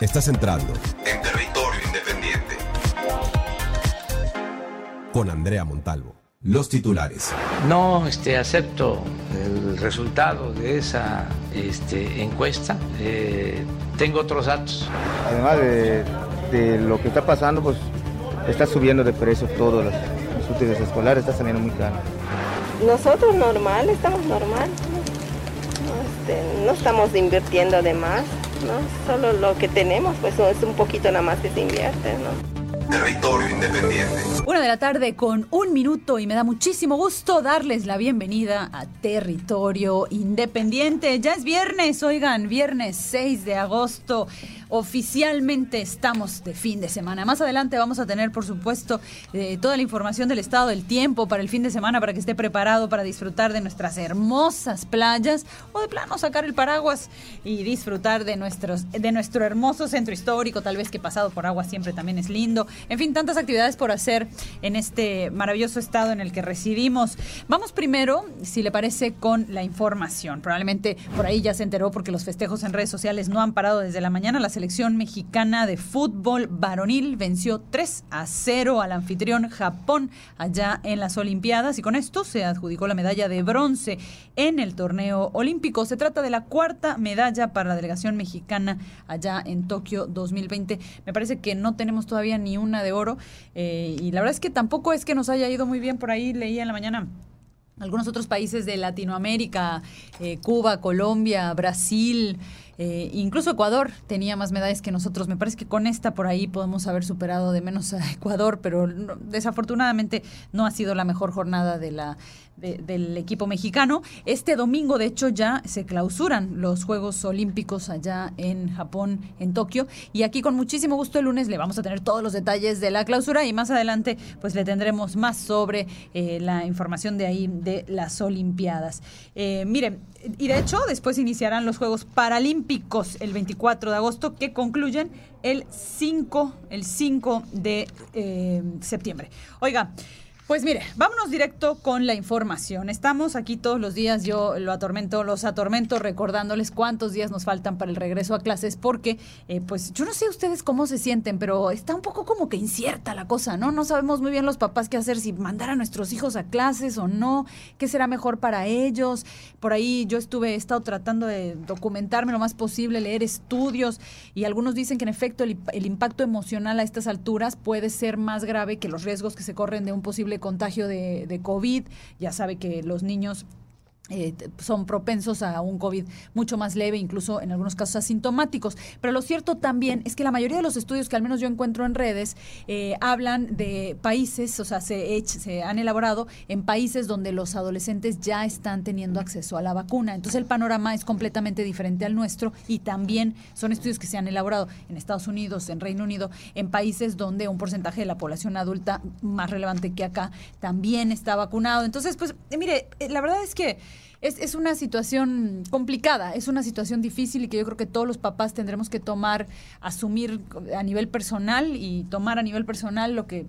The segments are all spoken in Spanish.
Estás entrando en territorio independiente. con Andrea Montalvo. Los titulares. No este, acepto el resultado de esa este, encuesta. Eh, tengo otros datos. Además de, de lo que está pasando, pues está subiendo de precio todo. Los, los útiles escolares está saliendo muy caro. Nosotros normal, estamos normal. No, este, no estamos invirtiendo de más, ¿no? Solo lo que tenemos, pues es un poquito nada más que se invierte, ¿no? Territorio independiente. Una de la tarde con un minuto y me da muchísimo gusto darles la bienvenida a Territorio Independiente. Ya es viernes, oigan, viernes 6 de agosto. Oficialmente estamos de fin de semana. Más adelante vamos a tener, por supuesto, eh, toda la información del estado del tiempo para el fin de semana para que esté preparado para disfrutar de nuestras hermosas playas o de plano sacar el paraguas y disfrutar de nuestros de nuestro hermoso centro histórico, tal vez que pasado por agua siempre también es lindo. En fin, tantas actividades por hacer en este maravilloso estado en el que residimos. Vamos primero, si le parece, con la información. Probablemente por ahí ya se enteró porque los festejos en redes sociales no han parado desde la mañana. Selección mexicana de fútbol varonil venció 3 a 0 al anfitrión Japón allá en las Olimpiadas y con esto se adjudicó la medalla de bronce en el torneo olímpico. Se trata de la cuarta medalla para la delegación mexicana allá en Tokio 2020. Me parece que no tenemos todavía ni una de oro eh, y la verdad es que tampoco es que nos haya ido muy bien por ahí, leía en la mañana algunos otros países de Latinoamérica, eh, Cuba, Colombia, Brasil, eh, incluso Ecuador tenía más medallas que nosotros. Me parece que con esta por ahí podemos haber superado de menos a Ecuador, pero no- desafortunadamente no ha sido la mejor jornada de la, de- del equipo mexicano. Este domingo, de hecho, ya se clausuran los Juegos Olímpicos allá en Japón, en Tokio. Y aquí con muchísimo gusto el lunes le vamos a tener todos los detalles de la clausura y más adelante pues le tendremos más sobre eh, la información de ahí de las Olimpiadas. Eh, miren, y de hecho después iniciarán los Juegos Paralímpicos el 24 de agosto que concluyen el 5, el 5 de eh, septiembre. Oiga, pues mire, vámonos directo con la información. Estamos aquí todos los días, yo lo atormento, los atormento recordándoles cuántos días nos faltan para el regreso a clases, porque eh, pues yo no sé ustedes cómo se sienten, pero está un poco como que incierta la cosa, ¿no? No sabemos muy bien los papás qué hacer, si mandar a nuestros hijos a clases o no, qué será mejor para ellos. Por ahí yo estuve, he estado tratando de documentarme lo más posible, leer estudios, y algunos dicen que en efecto el, el impacto emocional a estas alturas puede ser más grave que los riesgos que se corren de un posible contagio de, de COVID. Ya sabe que los niños eh, son propensos a un COVID mucho más leve, incluso en algunos casos asintomáticos. Pero lo cierto también es que la mayoría de los estudios que al menos yo encuentro en redes eh, hablan de países, o sea, se han elaborado en países donde los adolescentes ya están teniendo acceso a la vacuna. Entonces el panorama es completamente diferente al nuestro y también son estudios que se han elaborado en Estados Unidos, en Reino Unido, en países donde un porcentaje de la población adulta más relevante que acá también está vacunado. Entonces, pues, eh, mire, eh, la verdad es que es, es una situación complicada, es una situación difícil y que yo creo que todos los papás tendremos que tomar, asumir a nivel personal y tomar a nivel personal lo que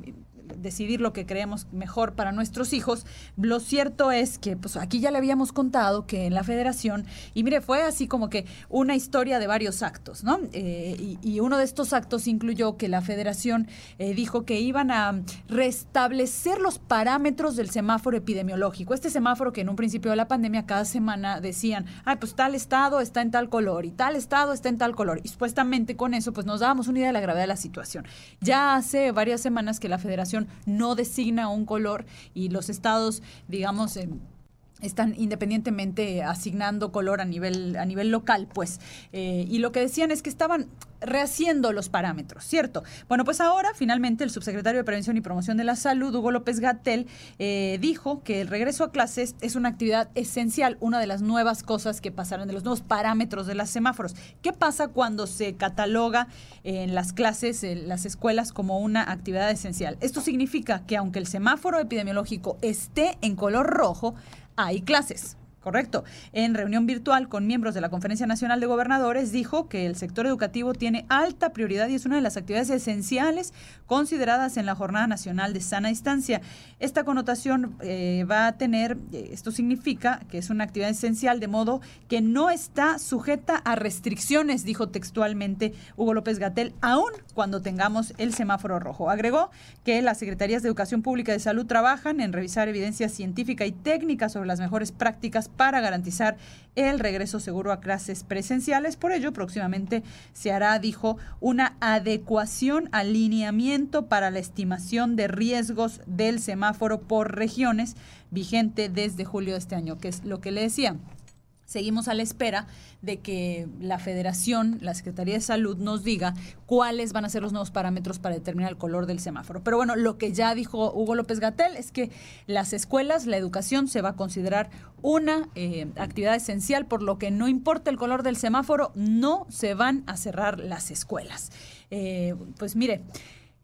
decidir lo que creemos mejor para nuestros hijos. Lo cierto es que pues aquí ya le habíamos contado que en la federación, y mire, fue así como que una historia de varios actos, ¿no? Eh, y, uno de estos actos incluyó que la federación eh, dijo que iban a restablecer los parámetros del semáforo epidemiológico. Este semáforo que en un principio de la pandemia cada semana decían, ay, pues tal estado está en tal color y tal estado está en tal color. Y supuestamente con eso pues nos dábamos una idea de la gravedad de la situación. Ya hace varias semanas que la federación no designa un color y los estados, digamos, están independientemente asignando color a nivel, a nivel local, pues. Eh, y lo que decían es que estaban rehaciendo los parámetros, ¿cierto? Bueno, pues ahora finalmente el subsecretario de Prevención y Promoción de la Salud, Hugo López Gatel, eh, dijo que el regreso a clases es una actividad esencial, una de las nuevas cosas que pasaron, de los nuevos parámetros de los semáforos. ¿Qué pasa cuando se cataloga en las clases, en las escuelas, como una actividad esencial? Esto significa que aunque el semáforo epidemiológico esté en color rojo, hay clases. Correcto. En reunión virtual con miembros de la Conferencia Nacional de Gobernadores dijo que el sector educativo tiene alta prioridad y es una de las actividades esenciales consideradas en la Jornada Nacional de Sana Distancia. Esta connotación eh, va a tener, eh, esto significa que es una actividad esencial de modo que no está sujeta a restricciones, dijo textualmente Hugo López Gatel, aún cuando tengamos el semáforo rojo. Agregó que las Secretarías de Educación Pública y de Salud trabajan en revisar evidencia científica y técnica sobre las mejores prácticas para garantizar el regreso seguro a clases presenciales. Por ello, próximamente se hará, dijo, una adecuación al lineamiento para la estimación de riesgos del semáforo por regiones vigente desde julio de este año, que es lo que le decía seguimos a la espera de que la federación, la Secretaría de Salud nos diga cuáles van a ser los nuevos parámetros para determinar el color del semáforo. Pero bueno, lo que ya dijo Hugo López Gatel es que las escuelas, la educación se va a considerar una eh, actividad esencial, por lo que no importa el color del semáforo, no se van a cerrar las escuelas. Eh, pues mire,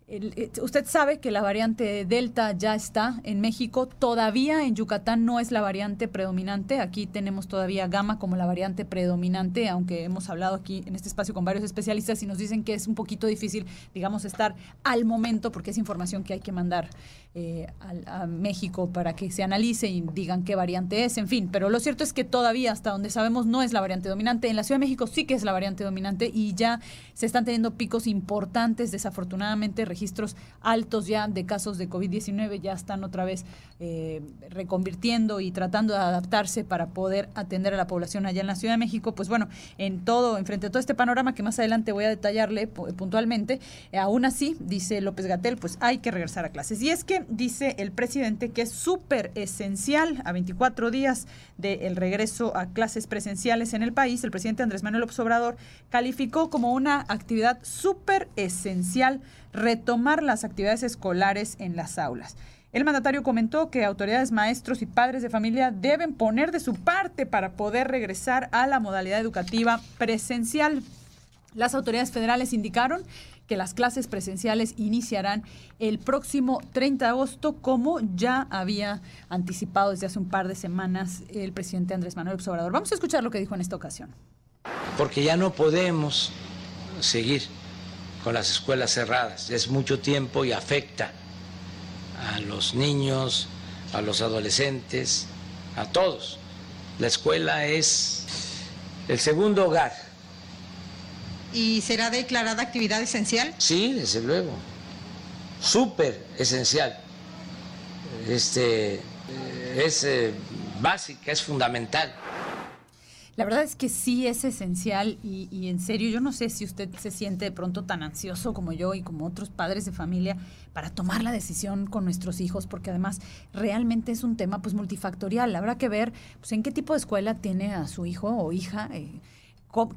eh, usted sabe que la variante Delta ya está en México, todavía en Yucatán no es la variante predominante, aquí tenemos todavía Gama como la variante predominante, aunque hemos hablado aquí en este espacio con varios especialistas y nos dicen que es un poquito difícil, digamos, estar al momento porque es información que hay que mandar eh, a, México para que se analice y digan qué variante es, en fin, pero lo cierto es que todavía hasta donde sabemos no es la variante dominante, en la Ciudad de México sí que es la variante dominante y ya se están teniendo picos importantes, desafortunadamente, registros altos ya de casos de COVID-19 ya están otra vez eh, reconvirtiendo y tratando de adaptarse para poder atender a la población allá en la Ciudad de México. Pues bueno, en todo, enfrente a todo este panorama que más adelante voy a detallarle puntualmente, eh, aún así, dice López Gatel, pues hay que regresar a clases. Y es que dice el presidente que es súper esencial a 24 días del regreso a clases presenciales en el país. El presidente Andrés Manuel López Obrador calificó como una actividad súper esencial retomar las actividades escolares en las aulas. El mandatario comentó que autoridades, maestros y padres de familia deben poner de su parte para poder regresar a la modalidad educativa presencial. Las autoridades federales indicaron que las clases presenciales iniciarán el próximo 30 de agosto, como ya había anticipado desde hace un par de semanas el presidente Andrés Manuel Obrador. Vamos a escuchar lo que dijo en esta ocasión. Porque ya no podemos seguir con las escuelas cerradas. Es mucho tiempo y afecta a los niños, a los adolescentes, a todos. La escuela es el segundo hogar. ¿Y será declarada actividad esencial? Sí, desde luego. Súper esencial. Este, es eh, básica, es fundamental. La verdad es que sí es esencial y, en serio, yo no sé si usted se siente de pronto tan ansioso como yo y como otros padres de familia para tomar la decisión con nuestros hijos, porque además realmente es un tema pues multifactorial. Habrá que ver pues, en qué tipo de escuela tiene a su hijo o hija. Eh,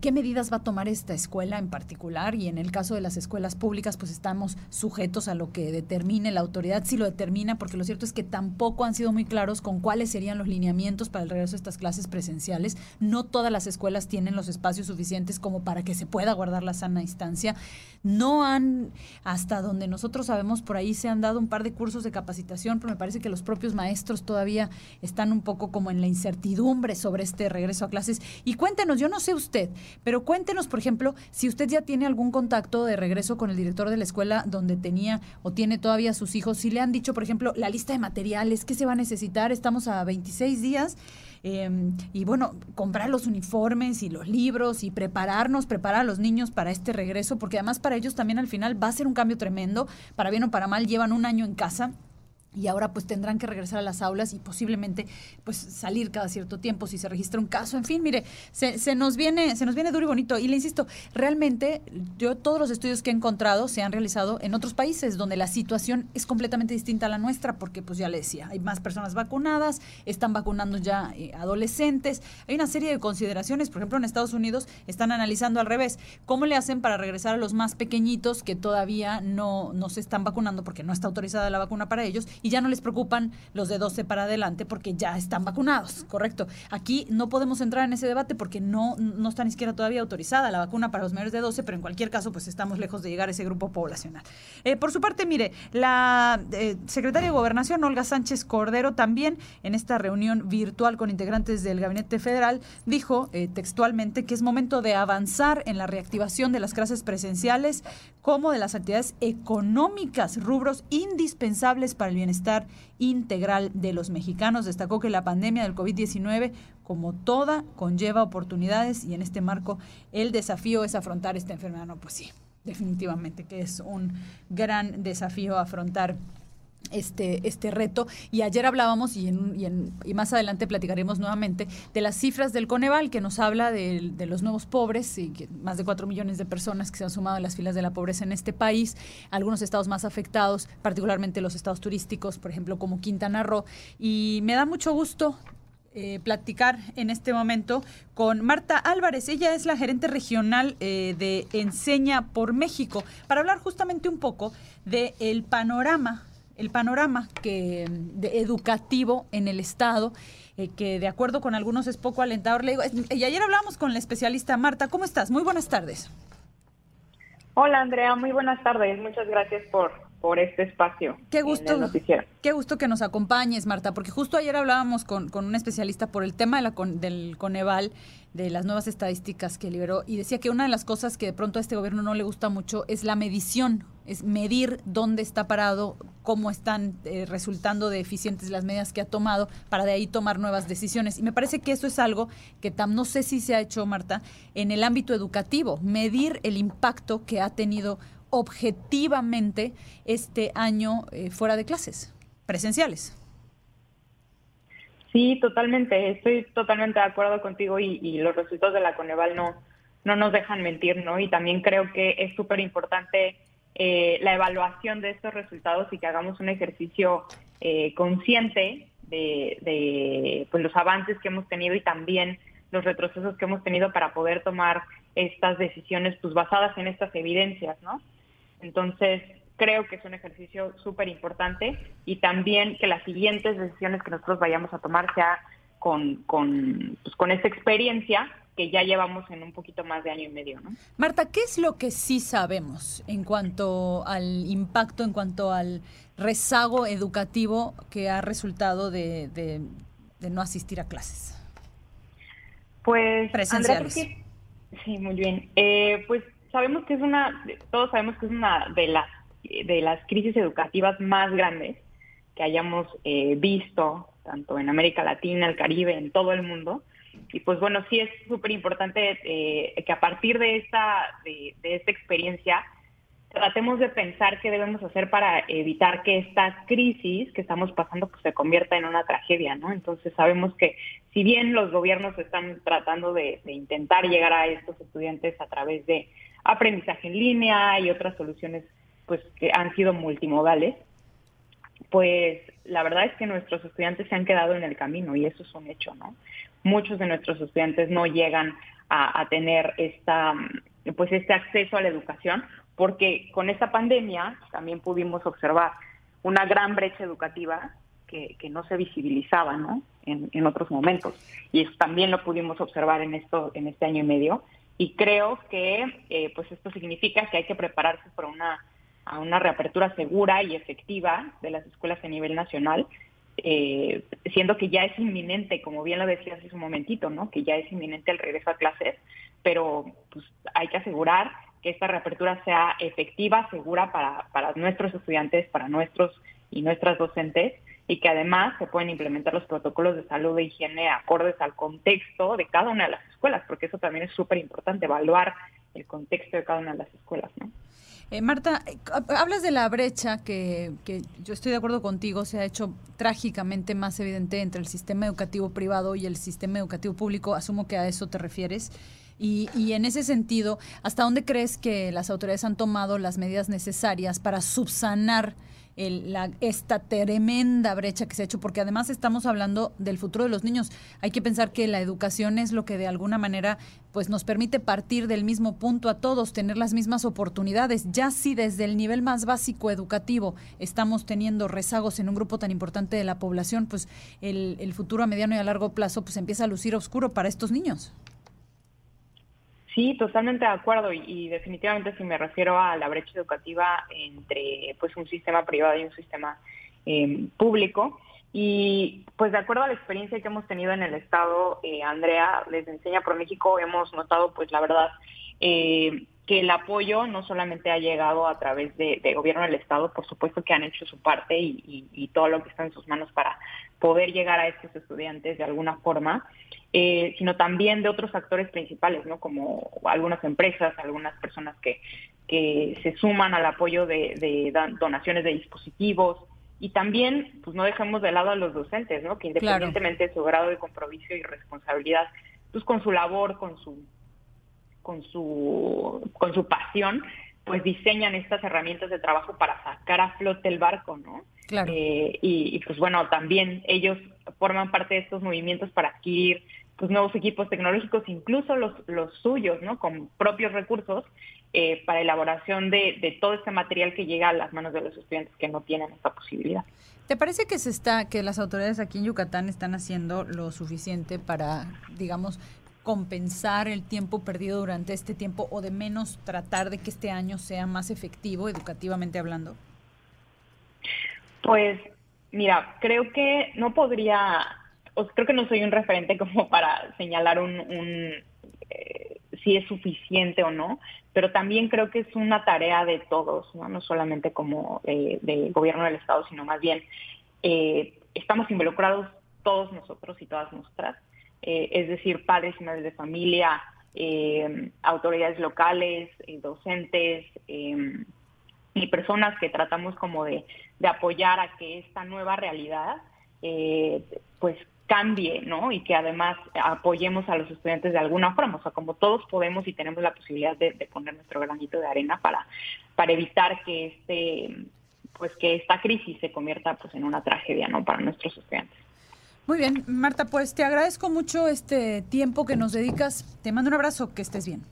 qué medidas va a tomar esta escuela en particular y en el caso de las escuelas públicas pues estamos sujetos a lo que determine la autoridad si lo determina porque lo cierto es que tampoco han sido muy claros con cuáles serían los lineamientos para el regreso de estas clases presenciales. No todas las escuelas tienen los espacios suficientes como para que se pueda guardar la sana distancia. No han hasta donde nosotros sabemos por ahí se han dado un par de cursos de capacitación pero me parece que los propios maestros todavía están un poco como en la incertidumbre sobre este regreso a clases. Y cuéntenos yo no sé usted pero cuéntenos, por ejemplo, si usted ya tiene algún contacto de regreso con el director de la escuela donde tenía o tiene todavía sus hijos, si le han dicho, por ejemplo, la lista de materiales, qué se va a necesitar, estamos a 26 días. Em, y bueno, comprar los uniformes y los libros y prepararnos, preparar a los niños para este regreso, porque además para ellos también al final va a ser un cambio tremendo, para bien o para mal, llevan un año en casa y ahora pues tendrán que regresar a las aulas y posiblemente pues salir cada cierto tiempo si se registra un caso. En fin, mire, se, nos viene, se nos viene duro y bonito. Y le insisto, realmente yo todos los estudios que he encontrado se han realizado en otros países donde la situación es completamente distinta a la nuestra, porque pues ya le decía, hay más personas vacunadas, están vacunando ya eh, adolescentes, hay una serie de consideraciones, por ejemplo en Estados Unidos están analizando al revés, cómo le hacen para regresar a los más pequeñitos que todavía no, no se están vacunando porque no está autorizada la vacuna para ellos y ya no les preocupan los de 12 para adelante porque ya están vacunados, correcto. Aquí no podemos entrar en ese debate porque no, no está ni siquiera todavía autorizada la vacuna para los mayores de 12, pero en cualquier caso pues estamos lejos de llegar a ese grupo poblacional. Eh, por su parte, mire, la eh, secretaria de Gobernación, Olga Sánchez Cordero, también en esta reunión virtual con integrantes del Gabinete Federal, dijo eh, textualmente que es momento de avanzar en la reactivación de las clases presenciales como de las actividades económicas, rubros indispensables para el bienestar integral de los mexicanos. Destacó que la pandemia del COVID-19, como toda, conlleva oportunidades y en este marco el desafío es afrontar esta enfermedad. No, pues sí, definitivamente que es un gran desafío afrontar este, este reto. Y ayer hablábamos, y, en, y, más adelante platicaremos nuevamente, de las cifras del Coneval, que nos habla de, los nuevos pobres, y que más de cuatro millones de personas que se han sumado a las filas de la pobreza en este país, algunos estados más afectados, particularmente los estados turísticos, por ejemplo, como Quintana Roo. Y me da mucho gusto eh, platicar en este momento con Marta Álvarez. Ella es la gerente regional eh, de Enseña por México para hablar justamente un poco del el panorama el panorama que, de educativo en el Estado, eh, que de acuerdo con algunos es poco alentador. Le digo, y ayer hablamos con la especialista Marta. ¿Cómo estás? Muy buenas tardes. Hola Andrea, muy buenas tardes. Muchas gracias por, por este espacio. Qué gusto, qué gusto que nos acompañes, Marta, porque justo ayer hablábamos con, con un especialista por el tema de la, del Coneval, de las nuevas estadísticas que liberó, y decía que una de las cosas que de pronto a este gobierno no le gusta mucho es la medición, es medir dónde está parado, cómo están eh, resultando de eficientes las medidas que ha tomado, para de ahí tomar nuevas decisiones. Y me parece que eso es algo que tam, no sé si se ha hecho, Marta, en el ámbito educativo, medir el impacto que ha tenido objetivamente este año eh, fuera de clases, presenciales. Sí, totalmente, estoy totalmente de acuerdo contigo y, los resultados de la Coneval no, no nos dejan mentir, ¿no? Y también creo que es súper importante eh, la evaluación de estos resultados y que hagamos un ejercicio eh, consciente de, de pues, los avances que hemos tenido y también los retrocesos que hemos tenido para poder tomar estas decisiones pues basadas en estas evidencias, ¿no? Entonces, creo que es un ejercicio súper importante y también que las siguientes decisiones que nosotros vayamos a tomar sea con, con, pues, con esta experiencia que ya llevamos en un poquito más de año y medio. ¿no? Marta, ¿qué es lo que sí sabemos en cuanto al impacto, en cuanto al rezago educativo que ha resultado de, de, no asistir a clases? Pues, presenciales. sí, muy bien. Eh, pues sabemos que es una, todos sabemos que es una de las, de las crisis educativas más grandes que hayamos eh, visto, tanto en América Latina, el Caribe, en todo el mundo. Y pues bueno, sí es súper importante eh, que a partir de esta, de, esta experiencia tratemos de pensar qué debemos hacer para evitar que esta crisis que estamos pasando pues, se convierta en una tragedia, ¿no? Entonces sabemos que si bien los gobiernos están tratando de intentar llegar a estos estudiantes a través de aprendizaje en línea y otras soluciones pues que han sido multimodales, pues la verdad es que nuestros estudiantes se han quedado en el camino y eso es un hecho, ¿no? Muchos de nuestros estudiantes no llegan a, tener esta, pues este acceso a la educación porque con esta pandemia también pudimos observar una gran brecha educativa que, no se visibilizaba ¿no? En, en, otros momentos. Y eso también lo pudimos observar en, esto, en este año y medio. Y creo que eh, pues esto significa que hay que prepararse para una, a una reapertura segura y efectiva de las escuelas a nivel nacional, eh, siendo que ya es inminente, como bien lo decía hace un momentito, ¿no? que ya es inminente el regreso a clases, pero pues, hay que asegurar que esta reapertura sea efectiva, segura para, para nuestros estudiantes, para nuestros y nuestras docentes, y que además se pueden implementar los protocolos de salud e higiene acordes al contexto de cada una de las escuelas, porque eso también es súper importante, evaluar el contexto de cada una de las escuelas. ¿no? Eh, Marta, eh, hablas de la brecha que, que, yo estoy de acuerdo contigo, se ha hecho trágicamente más evidente entre el sistema educativo privado y el sistema educativo público. Asumo que a eso te refieres. Y, y, en ese sentido, ¿hasta dónde crees que las autoridades han tomado las medidas necesarias para subsanar la, esta tremenda brecha que se ha hecho, porque además estamos hablando del futuro de los niños. Hay que pensar que la educación es lo que de alguna manera pues nos permite partir del mismo punto a todos, tener las mismas oportunidades. Ya si desde el nivel más básico educativo estamos teniendo rezagos en un grupo tan importante de la población, pues el, el futuro a mediano y a largo plazo pues empieza a lucir oscuro para estos niños. Sí, totalmente de acuerdo y, definitivamente si me refiero a la brecha educativa entre pues un sistema privado y un sistema eh, público y pues de acuerdo a la experiencia que hemos tenido en el estado, eh, Andrea, desde Enseña por México hemos notado pues la verdad eh, que el apoyo no solamente ha llegado a través de, gobierno del estado, por supuesto que han hecho su parte y todo lo que está en sus manos para poder llegar a estos estudiantes de alguna forma, eh, sino también de otros actores principales, ¿no? Como algunas empresas, algunas personas que, que se suman al apoyo de, donaciones de dispositivos y también, pues no dejemos de lado a los docentes, ¿no? Que independientemente de su grado de compromiso y responsabilidad, pues con su labor, con su con su con su pasión, pues diseñan estas herramientas de trabajo para sacar a flote el barco, ¿no? Claro. Eh, y, y, pues bueno, también ellos forman parte de estos movimientos para adquirir pues, nuevos equipos tecnológicos, incluso los, los suyos, ¿no? Con propios recursos eh, para elaboración de, de, todo este material que llega a las manos de los estudiantes que no tienen esta posibilidad. ¿Te parece que se está, que las autoridades aquí en Yucatán están haciendo lo suficiente para, digamos, compensar el tiempo perdido durante este tiempo o de menos tratar de que este año sea más efectivo educativamente hablando? Pues mira, creo que no podría creo que no soy un referente como para señalar un, eh, si es suficiente o no, pero también creo que es una tarea de todos, no, no solamente como del gobierno del Estado, sino más bien eh, estamos involucrados todos nosotros y todas nuestras, es decir, padres y madres de familia, autoridades locales, docentes y personas que tratamos como de, de, apoyar a que esta nueva realidad pues cambie, ¿no? Y que además apoyemos a los estudiantes de alguna forma, o sea, como todos podemos y tenemos la posibilidad de, poner nuestro granito de arena para, para evitar que este, pues que esta crisis se convierta pues en una tragedia, ¿no? Para nuestros estudiantes. Muy bien, Marta, pues te agradezco mucho este tiempo que nos dedicas. Te mando un abrazo, que estés bien.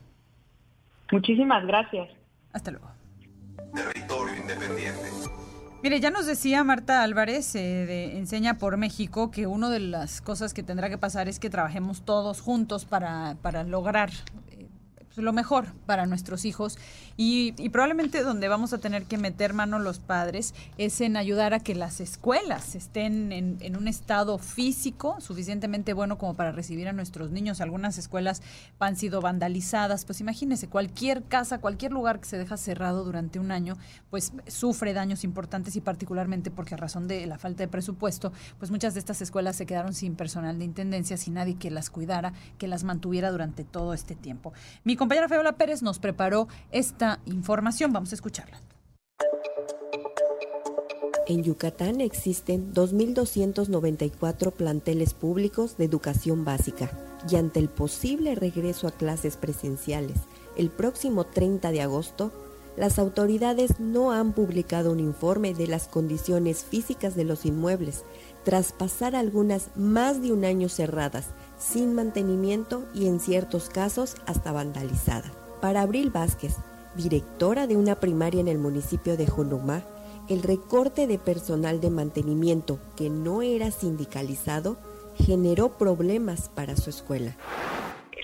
Muchísimas gracias. Hasta luego. Territorio independiente. Mire, ya nos decía Marta Álvarez eh, de Enseña por México que una de las cosas que tendrá que pasar es que trabajemos todos juntos para, para lograr lo mejor para nuestros hijos y, probablemente donde vamos a tener que meter mano los padres es en ayudar a que las escuelas estén en, un estado físico suficientemente bueno como para recibir a nuestros niños. Algunas escuelas han sido vandalizadas, pues imagínese, cualquier casa, cualquier lugar que se deja cerrado durante un año, pues sufre daños importantes y particularmente porque a razón de la falta de presupuesto, pues muchas de estas escuelas se quedaron sin personal de intendencia, sin nadie que las cuidara, que las mantuviera durante todo este tiempo. Mi compañera Feola Pérez nos preparó esta información. Vamos a escucharla. En Yucatán existen 2.294 planteles públicos de educación básica y ante el posible regreso a clases presenciales el próximo 30 de agosto, las autoridades no han publicado un informe de las condiciones físicas de los inmuebles, tras pasar algunas más de un año cerradas sin mantenimiento y en ciertos casos hasta vandalizada. Para Abril Vázquez, directora de una primaria en el municipio de Junumá, el recorte de personal de mantenimiento que no era sindicalizado generó problemas para su escuela.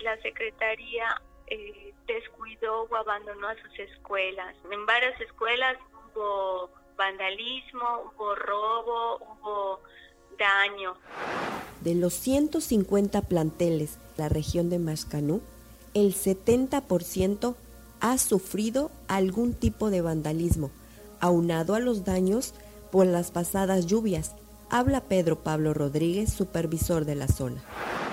La secretaría eh, descuidó o abandonó a sus escuelas. En varias escuelas hubo vandalismo, hubo robo, hubo daño. De los 150 planteles de la región de Mascanú, el 70% ha sufrido algún tipo de vandalismo, aunado a los daños por las pasadas lluvias. Habla Pedro Pablo Rodríguez, supervisor de la zona.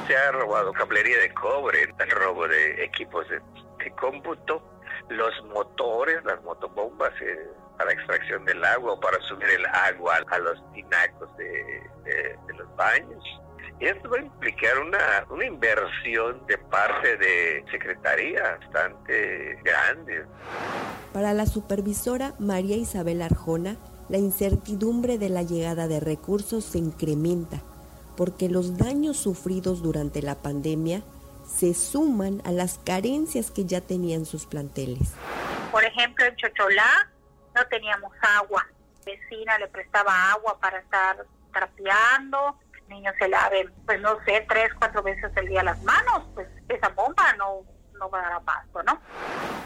Se ha robado cablería de cobre, el robo de equipos de, cómputo, los motores, las motobombas, eh, para extracción del agua o para subir el agua a los tinacos de, los baños. Esto va a implicar una, una inversión de parte de Secretaría bastante grande. Para la supervisora María Isabel Arjona, la incertidumbre de la llegada de recursos se incrementa porque los daños sufridos durante la pandemia se suman a las carencias que ya tenían sus planteles. Por ejemplo, en Chocholá no teníamos agua. La vecina le prestaba agua para estar trapeando, niños se laven, pues no sé, tres, cuatro veces al día las manos, pues esa bomba no, no va a dar abasto, ¿no?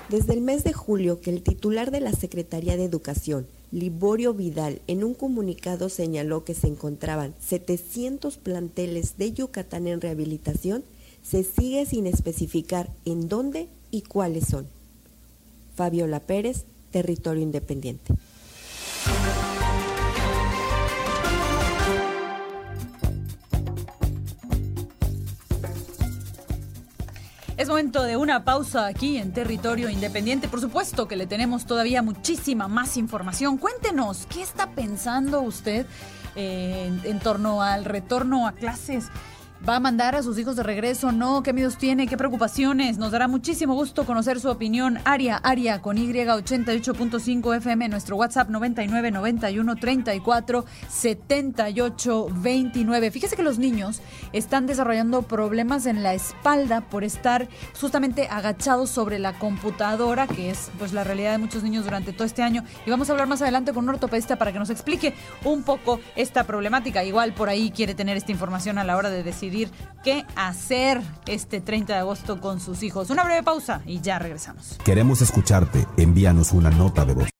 Desde el mes de julio que el titular de la Secretaría de Educación, Liborio Vidal, en un comunicado señaló que se encontraban 700 planteles de Yucatán en rehabilitación, se sigue sin especificar en dónde y cuáles son. Fabiola Pérez, Territorio Independiente. Es momento de una pausa aquí en Territorio Independiente. Por supuesto que le tenemos todavía muchísima más información. Cuéntenos, ¿qué está pensando usted eh, en torno al retorno a clases? ¿Va a mandar a sus hijos de regreso? ¿No? ¿Qué miedos tiene? ¿Qué preocupaciones? Nos dará muchísimo gusto conocer su opinión. Aria, Aria, con Y 88.5 FM, nuestro WhatsApp 99 91 34 78 29. Fíjese que los niños están desarrollando problemas en la espalda por estar justamente agachados sobre la computadora, que es pues la realidad de muchos niños durante todo este año. Y vamos a hablar más adelante con un ortopedista para que nos explique un poco esta problemática. Igual por ahí quiere tener esta información a la hora de decidir qué hacer este 30 de agosto con sus hijos. Una breve pausa y ya regresamos. Queremos escucharte. Envíanos una nota de voz.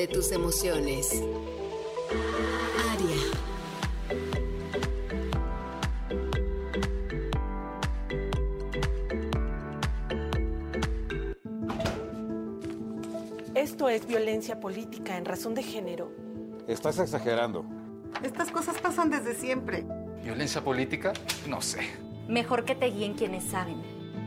De tus emociones. Aria. Esto es violencia política en razón de género. Estás exagerando. Estas cosas pasan desde siempre. ¿Violencia política? No sé. Mejor que te guíen quienes saben.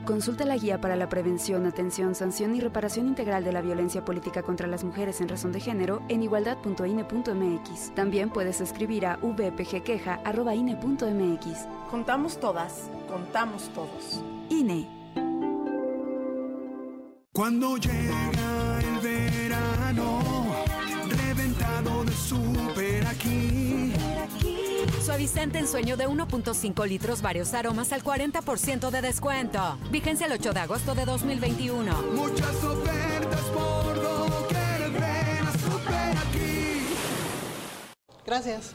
Consulta la guía para la prevención, atención, sanción y reparación integral de la violencia política contra las mujeres en razón de género en igualdad.ine.mx. También puedes escribir a vpgqueja.ine.mx. Contamos todas, contamos todos. INE. Cuando llega Suavizante en sueño de 1.5 litros, varios aromas al 40% de descuento. Vigencia el 8 de agosto de 2021. Muchas ofertas por doquier, ven a súper aquí. Gracias.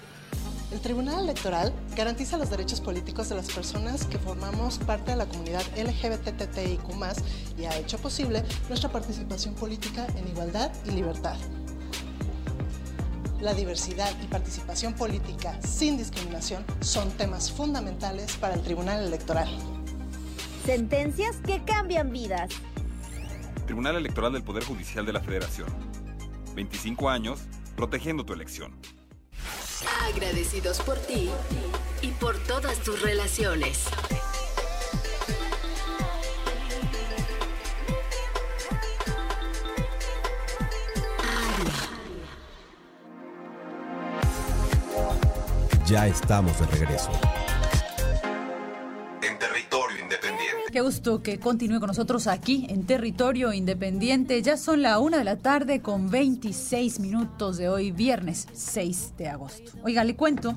El Tribunal Electoral garantiza los derechos políticos de las personas que formamos parte de la comunidad LGBTTIQ+, y ha hecho posible nuestra participación política en igualdad y libertad. La diversidad y participación política sin discriminación son temas fundamentales para el Tribunal Electoral. Sentencias que cambian vidas. Tribunal Electoral del Poder Judicial de la Federación. 25 años protegiendo tu elección. Agradecidos por ti y por todas tus relaciones. Ya estamos de regreso. En territorio independiente. Qué gusto que continúe con nosotros aquí en Territorio Independiente. Ya son la una de la tarde con 26 minutos de hoy, viernes 6 de agosto. Oiga, le cuento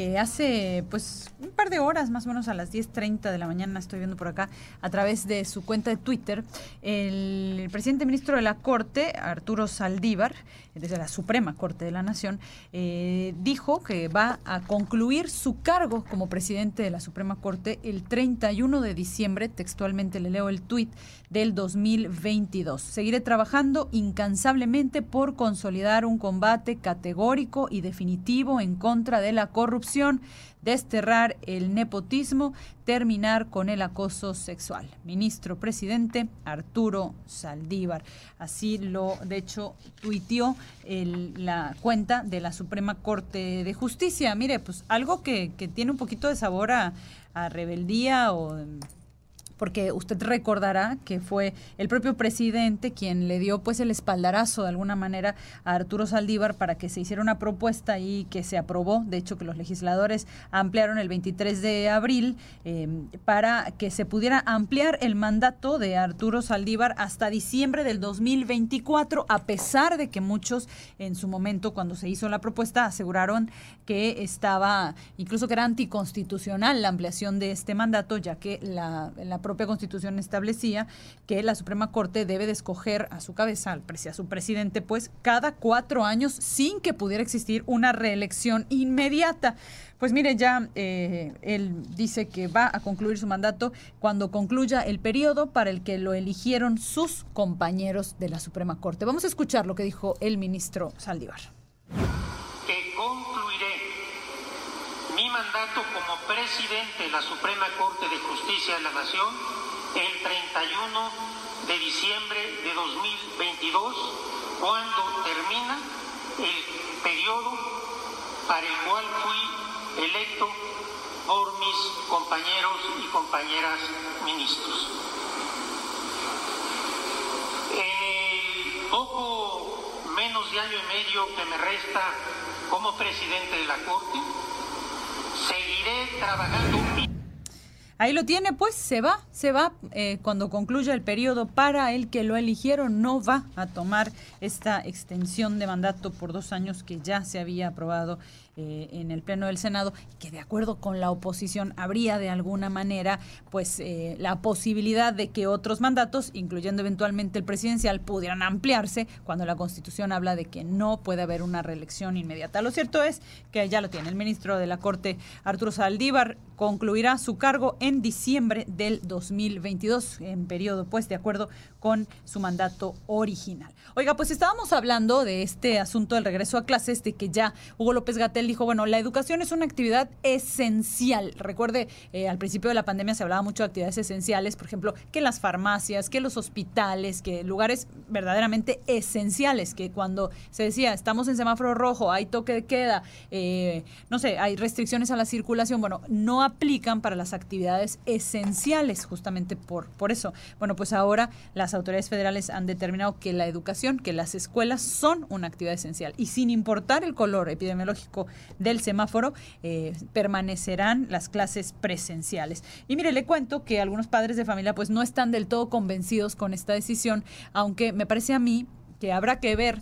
que hace pues un par de horas, más o menos a las 10.30 de la mañana, estoy viendo por acá, a través de su cuenta de Twitter, el presidente ministro de la Corte, Arturo Saldívar, desde la Suprema Corte de la Nación, eh, dijo que va a concluir su cargo como presidente de la Suprema Corte el 31 de diciembre, textualmente le leo el tuit, del 2022. Seguiré trabajando incansablemente por consolidar un combate categórico y definitivo en contra de la corrupción, desterrar el nepotismo, terminar con el acoso sexual. Ministro presidente Arturo Saldívar. Así lo, de hecho, tuiteó el- la cuenta de la Suprema Corte de Justicia. Mire, pues algo que, que tiene un poquito de sabor a, a rebeldía o porque usted recordará que fue el propio presidente quien le dio pues el espaldarazo de alguna manera a Arturo Saldívar para que se hiciera una propuesta y que se aprobó, de hecho que los legisladores ampliaron el 23 de abril eh, para que se pudiera ampliar el mandato de Arturo Saldívar hasta diciembre del 2024, a pesar de que muchos en su momento cuando se hizo la propuesta aseguraron que estaba, incluso que era anticonstitucional la ampliación de este mandato, ya que la, la propia constitución establecía que la Suprema Corte debe de escoger a su cabeza, al presi- a su presidente, pues cada cuatro años sin que pudiera existir una reelección inmediata. Pues mire, ya eh, él dice que va a concluir su mandato cuando concluya el periodo para el que lo eligieron sus compañeros de la Suprema Corte. Vamos a escuchar lo que dijo el ministro Saldívar. Mandato como presidente de la Suprema Corte de Justicia de la Nación el 31 de diciembre de 2022, cuando termina el periodo para el cual fui electo por mis compañeros y compañeras ministros. En el poco menos de año y medio que me resta como presidente de la Corte, Ahí lo tiene, pues se va, se va eh, cuando concluya el periodo para el que lo eligieron, no va a tomar esta extensión de mandato por dos años que ya se había aprobado eh, en el Pleno del Senado, que de acuerdo con la oposición habría de alguna manera pues eh, la posibilidad de que otros mandatos, incluyendo eventualmente el presidencial, pudieran ampliarse cuando la Constitución habla de que no puede haber una reelección inmediata. Lo cierto es que ya lo tiene el ministro de la Corte, Arturo Saldívar, concluirá su cargo en diciembre del 2022, en periodo, pues, de acuerdo con su mandato original. Oiga, pues estábamos hablando de este asunto del regreso a clases, de que ya Hugo López Gatel dijo, bueno, la educación es una actividad esencial. Recuerde, eh, al principio de la pandemia se hablaba mucho de actividades esenciales, por ejemplo, que las farmacias, que los hospitales, que lugares verdaderamente esenciales, que cuando se decía, estamos en semáforo rojo, hay toque de queda, eh, no sé, hay restricciones a la circulación, bueno, no aplican para las actividades esenciales, justamente por, por eso. Bueno, pues ahora las autoridades federales han determinado que la educación, que las escuelas son una actividad esencial y sin importar el color epidemiológico del semáforo, eh, permanecerán las clases presenciales. Y mire, le cuento que algunos padres de familia pues no están del todo convencidos con esta decisión, aunque me parece a mí que habrá que ver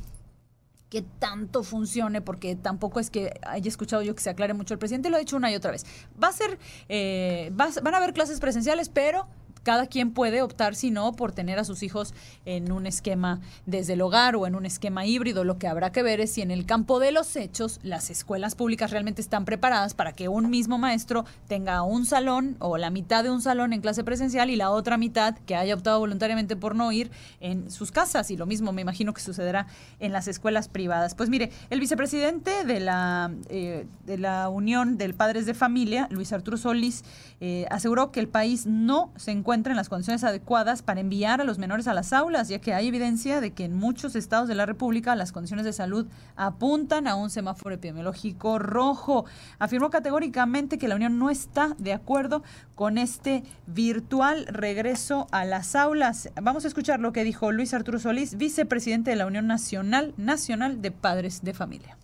que tanto funcione, porque tampoco es que haya escuchado yo que se aclare mucho. El presidente lo ha dicho una y otra vez. Va a ser, eh, va van a haber clases presenciales, pero cada quien puede optar, si no, por tener a sus hijos en un esquema desde el hogar o en un esquema híbrido. Lo que habrá que ver es si en el campo de los hechos las escuelas públicas realmente están preparadas para que un mismo maestro tenga un salón o la mitad de un salón en clase presencial y la otra mitad que haya optado voluntariamente por no ir en sus casas. Y lo mismo me imagino que sucederá en las escuelas privadas. Pues mire, el vicepresidente de la, eh, de la Unión del Padres de Familia, Luis Arturo Solís, eh, aseguró que el país no se encuentra encuentren las condiciones adecuadas para enviar a los menores a las aulas, ya que hay evidencia de que en muchos estados de la República las condiciones de salud apuntan a un semáforo epidemiológico rojo. Afirmó categóricamente que la Unión no está de acuerdo con este virtual regreso a las aulas. Vamos a escuchar lo que dijo Luis Arturo Solís, vicepresidente de la Unión Nacional Nacional de Padres de Familia.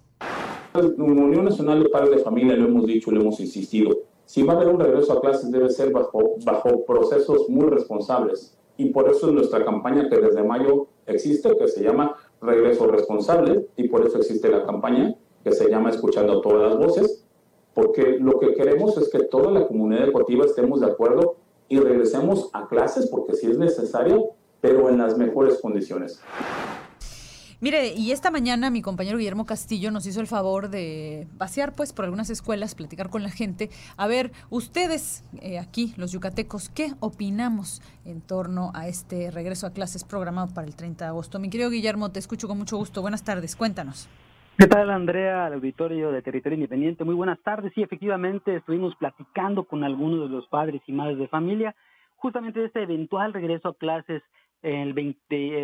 Como Unión Nacional de Padres de Familia lo hemos dicho, lo hemos insistido. Si va a haber un regreso a clases debe ser bajo, procesos muy responsables. Y por eso es nuestra campaña que desde mayo existe, que se llama Regreso Responsable, y por eso existe la campaña que se llama Escuchando todas las voces, porque lo que queremos es que toda la comunidad educativa estemos de acuerdo y regresemos a clases, porque si es necesario, pero en las mejores condiciones. Mire, y esta mañana mi compañero Guillermo Castillo nos hizo el favor de pasear pues por algunas escuelas, platicar con la gente. A ver, ustedes eh, aquí, los yucatecos, ¿qué opinamos en torno a este regreso a clases programado para el 30 de agosto? Mi querido Guillermo, te escucho con mucho gusto. Buenas tardes, cuéntanos. ¿Qué tal, Andrea, al auditorio de Territorio Independiente? Muy buenas tardes. Sí, efectivamente, estuvimos platicando con algunos de los padres y madres de familia justamente de este eventual regreso a clases el 20,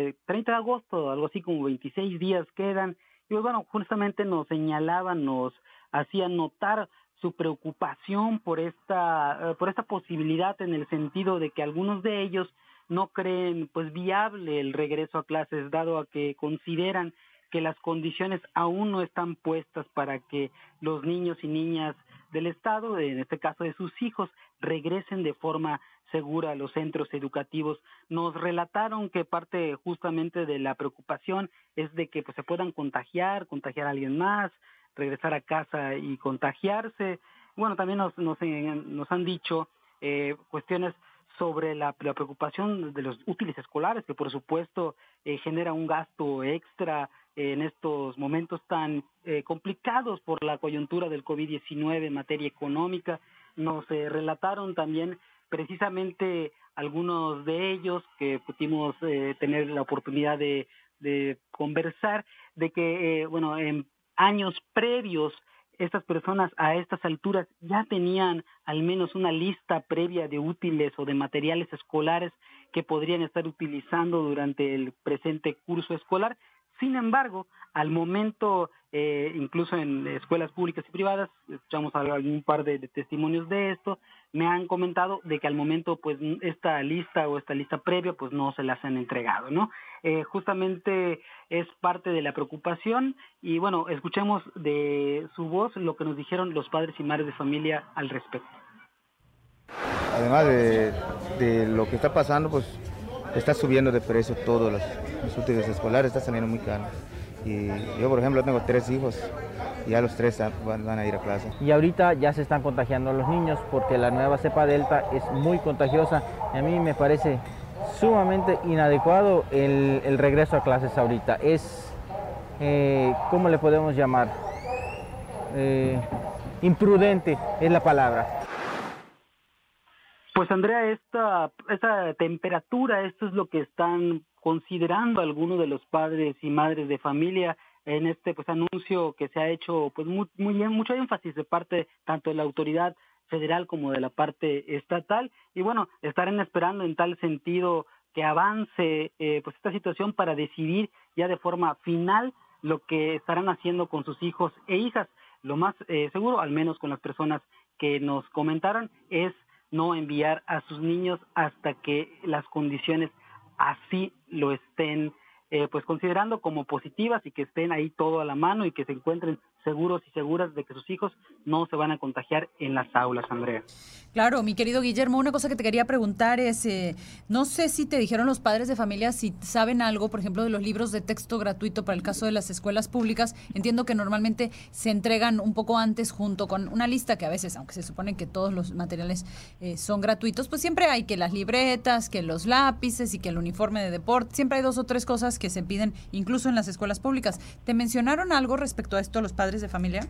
eh, 30 de agosto, algo así como 26 días quedan. Y pues, bueno, justamente nos señalaban, nos hacían notar su preocupación por esta, eh, por esta posibilidad en el sentido de que algunos de ellos no creen pues viable el regreso a clases, dado a que consideran que las condiciones aún no están puestas para que los niños y niñas del Estado, en este caso de sus hijos, regresen de forma segura los centros educativos. Nos relataron que parte justamente de la preocupación es de que pues, se puedan contagiar, contagiar a alguien más, regresar a casa y contagiarse. Bueno, también nos, nos, eh, nos han dicho eh, cuestiones sobre la, la, preocupación de los útiles escolares, que por supuesto eh, genera un gasto extra en estos momentos tan eh, complicados por la coyuntura del COVID-19 en materia económica. Nos eh, relataron también precisamente algunos de ellos que pudimos eh, tener la oportunidad de, de conversar, de que, eh, bueno, en años previos, estas personas a estas alturas ya tenían al menos una lista previa de útiles o de materiales escolares que podrían estar utilizando durante el presente curso escolar. Sin embargo, al momento, eh, incluso en escuelas públicas y privadas, escuchamos algún par de, testimonios de esto, me han comentado de que al momento pues esta lista o esta lista previa pues no se las han entregado, ¿no? Eh, justamente es parte de la preocupación y bueno, escuchemos de su voz lo que nos dijeron los padres y madres de familia al respecto. Además de, de lo que está pasando, pues está subiendo de precio todos los, los útiles escolares, está saliendo muy caro. Y yo, por ejemplo, tengo tres hijos y ya los tres van, van, a ir a clase. Y ahorita ya se están contagiando los niños porque la nueva cepa delta es muy contagiosa. Y a mí me parece sumamente inadecuado el, el regreso a clases ahorita. Es, eh, ¿cómo le podemos llamar? Eh, imprudente es la palabra. Pues Andrea, esta, temperatura, esto es lo que están considerando algunos de los padres y madres de familia en este pues anuncio que se ha hecho pues muy, muy mucho énfasis de parte tanto de la autoridad federal como de la parte estatal. Y bueno estarán esperando en tal sentido que avance eh, pues esta situación para decidir ya de forma final lo que estarán haciendo con sus hijos e hijas. Lo más eh, seguro al menos con las personas que nos comentaron es no enviar a sus niños hasta que las condiciones así lo estén eh, pues considerando como positivas y que estén ahí todo a la mano y que se encuentren seguros y seguras de que sus hijos no se van a contagiar en las aulas, Andrea. Claro, mi querido Guillermo, una cosa que te quería preguntar es, eh, no sé si te dijeron los padres de familia si saben algo, por ejemplo, de los libros de texto gratuito para el caso de las escuelas públicas. Entiendo que normalmente se entregan un poco antes junto con una lista que a veces, aunque se supone que todos los materiales eh, son gratuitos, pues siempre hay que las libretas, que los lápices y que el uniforme de deporte, siempre hay dos o tres cosas que se piden incluso en las escuelas públicas. ¿Te mencionaron algo respecto a esto los padres de familia?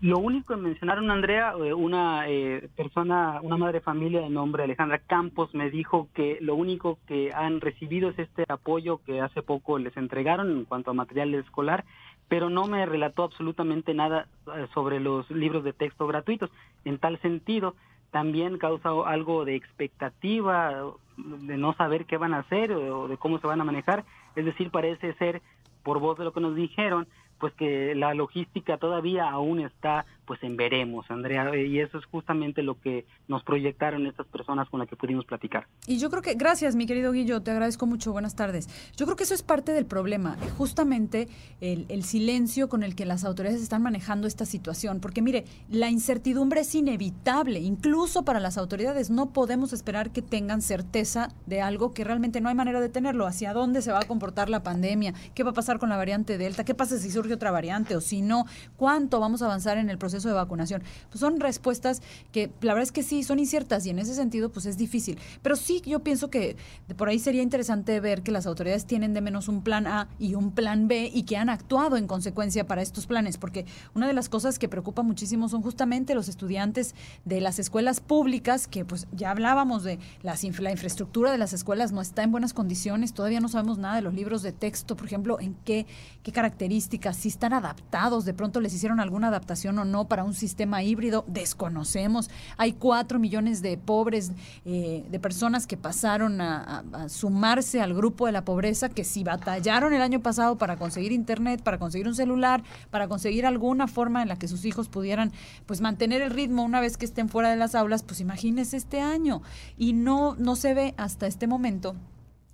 Lo único que mencionaron, Andrea, eh, una eh, persona, una madre familia de nombre Alejandra Campos me dijo que lo único que han recibido es este apoyo que hace poco les entregaron en cuanto a material escolar, pero no me relató absolutamente nada eh, sobre los libros de texto gratuitos. En tal sentido, también causa algo de expectativa, de no saber qué van a hacer o de cómo se van a manejar. Es decir, parece ser, por voz de lo que nos dijeron, pues que la logística todavía aún está pues en veremos, Andrea, y eso es justamente lo que nos proyectaron estas personas con las que pudimos platicar. Y yo creo que, gracias mi querido Guillo, te agradezco mucho, buenas tardes. Yo creo que eso es parte del problema, justamente el, el silencio con el que las autoridades están manejando esta situación, porque mire, la incertidumbre es inevitable, incluso para las autoridades, no podemos esperar que tengan certeza de algo que realmente no hay manera de tenerlo, hacia dónde se va a comportar la pandemia, qué va a pasar con la variante Delta, qué pasa si surge otra variante o si no, cuánto vamos a avanzar en el proceso de vacunación. Pues son respuestas que la verdad es que sí, son inciertas y en ese sentido pues es difícil. Pero sí yo pienso que por ahí sería interesante ver que las autoridades tienen de menos un plan A y un plan B y que han actuado en consecuencia para estos planes, porque una de las cosas que preocupa muchísimo son justamente los estudiantes de las escuelas públicas, que pues ya hablábamos de la infraestructura de las escuelas no está en buenas condiciones, todavía no sabemos nada de los libros de texto, por ejemplo, en qué, qué características, si están adaptados, de pronto les hicieron alguna adaptación o no para un sistema híbrido, desconocemos. Hay cuatro millones de pobres, eh, de personas que pasaron a, sumarse al grupo de la pobreza, que si batallaron el año pasado para conseguir internet, para conseguir un celular, para conseguir alguna forma en la que sus hijos pudieran pues mantener el ritmo una vez que estén fuera de las aulas, pues imagínese este año. Y no, no se ve hasta este momento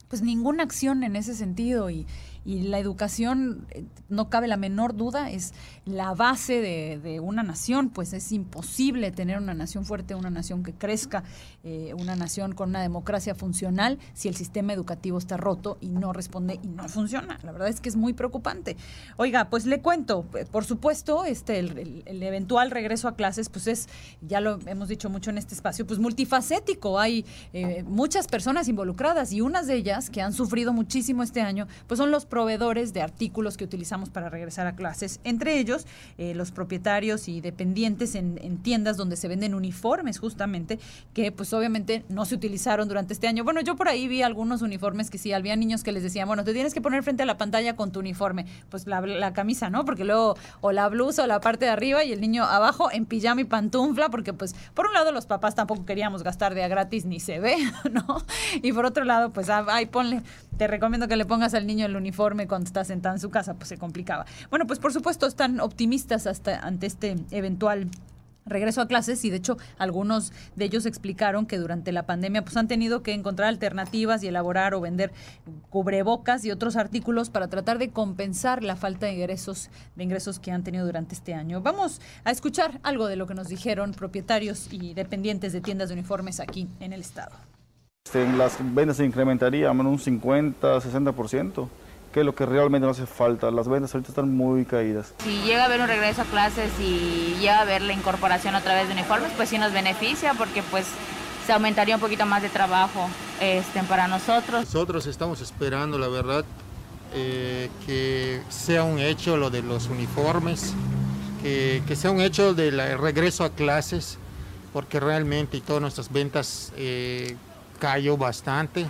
pues ninguna acción en ese sentido y, y la educación, eh, no cabe la menor duda, es la base de, una nación, pues es imposible tener una nación fuerte, una nación que crezca, eh, una nación con una democracia funcional si el sistema educativo está roto y no responde y no funciona. La verdad es que es muy preocupante. Oiga, pues le cuento, eh, por supuesto, este el, eventual regreso a clases, pues es, ya lo hemos dicho mucho en este espacio, pues multifacético. Hay muchas personas involucradas y unas de ellas que han sufrido muchísimo este año, pues son los proveedores de artículos que utilizamos para regresar a clases, entre ellos eh, los propietarios y dependientes en, en, tiendas donde se venden uniformes justamente, que pues obviamente no se utilizaron durante este año. Bueno, yo por ahí vi algunos uniformes que sí, había niños que les decían, bueno, te tienes que poner frente a la pantalla con tu uniforme, pues la, camisa, ¿no? Porque luego o la blusa o la parte de arriba y el niño abajo en pijama y pantufla, porque pues por un lado los papás tampoco queríamos gastar de a gratis ni se ve, ¿no? Y por otro lado, pues ay, ponle, te recomiendo que le pongas al niño el uniforme cuando está sentado en su casa, pues se complicaba. Bueno, pues por supuesto están optimistas hasta ante este eventual regreso a clases y de hecho algunos de ellos explicaron que durante la pandemia pues han tenido que encontrar alternativas y elaborar o vender cubrebocas y otros artículos para tratar de compensar la falta de ingresos de ingresos que han tenido durante este año. Vamos a escuchar algo de lo que nos dijeron propietarios y dependientes de tiendas de uniformes aquí en el estado. En las ventas se incrementarían un 50, 60% que es lo que realmente nos hace falta. Las ventas ahorita están muy caídas. Si llega a haber un regreso a clases y llega a haber la incorporación otra vez de uniformes, pues sí nos beneficia porque pues se aumentaría un poquito más de trabajo este, para nosotros. Nosotros estamos esperando, la verdad, eh, que sea un hecho lo de los uniformes, que, que sea un hecho del regreso a clases, porque realmente todas nuestras ventas eh, cayó bastante.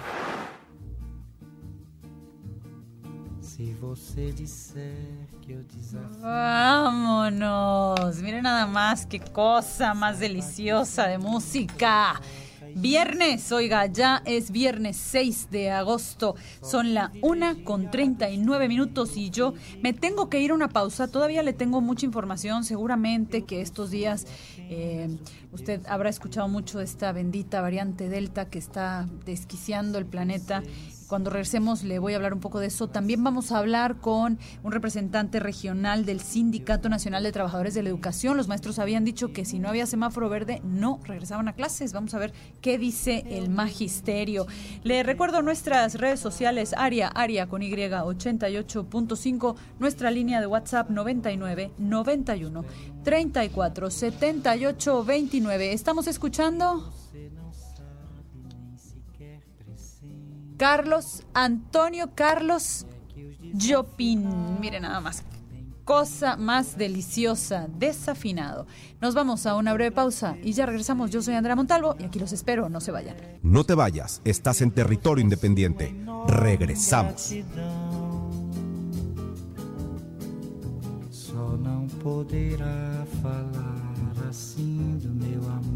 Vámonos. Miren nada más qué cosa más deliciosa de música. Viernes, oiga, ya es viernes 6 de agosto. Son la una con 39 minutos y yo me tengo que ir a una pausa. Todavía le tengo mucha información. Seguramente que estos días eh, usted habrá escuchado mucho de esta bendita variante Delta que está desquiciando el planeta cuando regresemos le voy a hablar un poco de eso. También vamos a hablar con un representante regional del Sindicato Nacional de Trabajadores de la Educación. Los maestros habían dicho que si no había semáforo verde no regresaban a clases. Vamos a ver qué dice el magisterio. Le recuerdo nuestras redes sociales, Aria, Aria con Y 88.5, nuestra línea de WhatsApp 99 91 34 78 29. ¿Estamos escuchando? Carlos Antonio Carlos Jopin. Mire nada más. Cosa más deliciosa, desafinado. Nos vamos a una breve pausa y ya regresamos. Yo soy Andrea Montalvo y aquí los espero, no se vayan. No te vayas, estás en territorio independiente. Regresamos. Só não poderá falar assim do meu amor.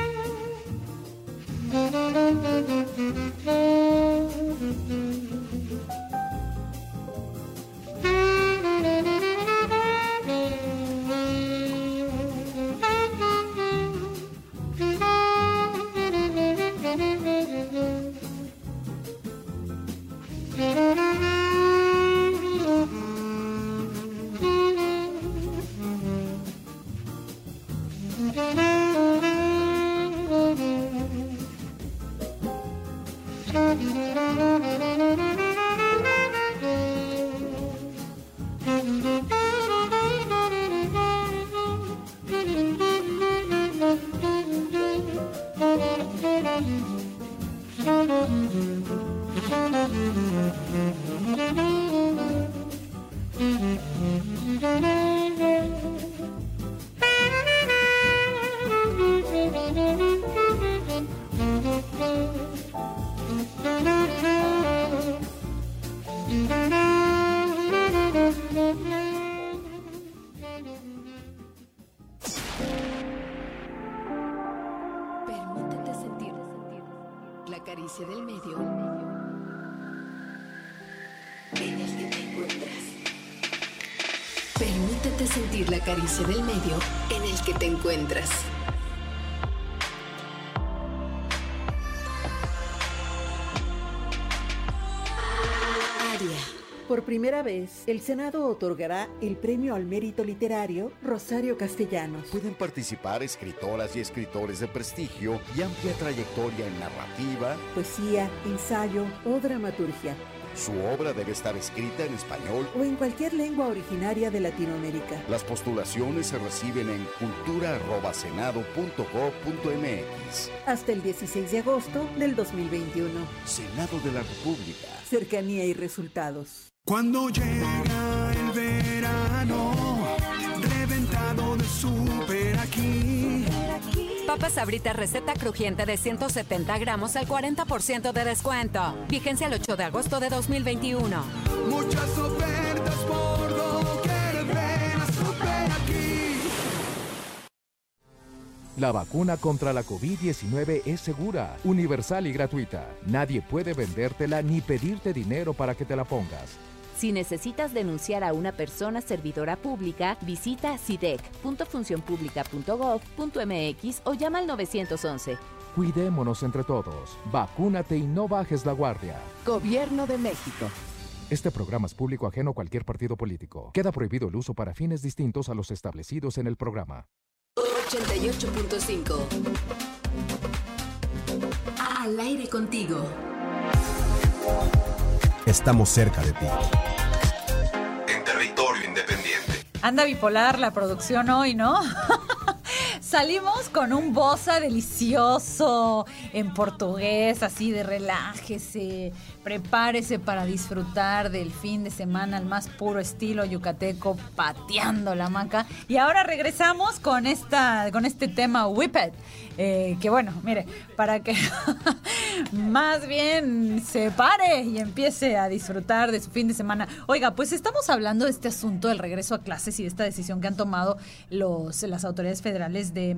Thank you. Del medio en el que te encuentras. Aria. Por primera vez, el Senado otorgará el Premio al Mérito Literario Rosario Castellanos. Pueden participar escritoras y escritores de prestigio y amplia trayectoria en narrativa. Poesía, ensayo o dramaturgia. Su obra debe estar escrita en español. O en cualquier lengua originaria de Latinoamérica. Las postulaciones se reciben en cultura.senado.gov.mx. Hasta el 16 de agosto del 2021. Senado de la República. Cercanía y resultados. Cuando llega el verano, reventado de super aquí. Papas Sabritas receta crujiente de 170 gramos al 40% de descuento. Vigencia el 8 de agosto de 2021. Muchas ofertas por doquier, ven a super aquí. La vacuna contra la COVID-19 es segura, universal y gratuita. Nadie puede vendértela ni pedirte dinero para que te la pongas. Si necesitas denunciar a una persona servidora pública, visita sidec.funcionpublica.gov.mx o llama al 911. Cuidémonos entre todos. Vacúnate y no bajes la guardia. Gobierno de México. Este programa es público ajeno a cualquier partido político. Queda prohibido el uso para fines distintos a los establecidos en el programa. 88.5 Al aire contigo. Estamos cerca de ti. Anda bipolar la producción hoy, ¿no? Salimos con un bosa delicioso en portugués, así de relájese, prepárese para disfrutar del fin de semana al más puro estilo yucateco, pateando la hamaca. Y ahora regresamos con esta, con este tema Whippet, eh, que bueno, mire, para que más bien se pare y empiece a disfrutar de su fin de semana. Oiga, pues estamos hablando de este asunto del regreso a clases y de esta decisión que han tomado los, las autoridades federales de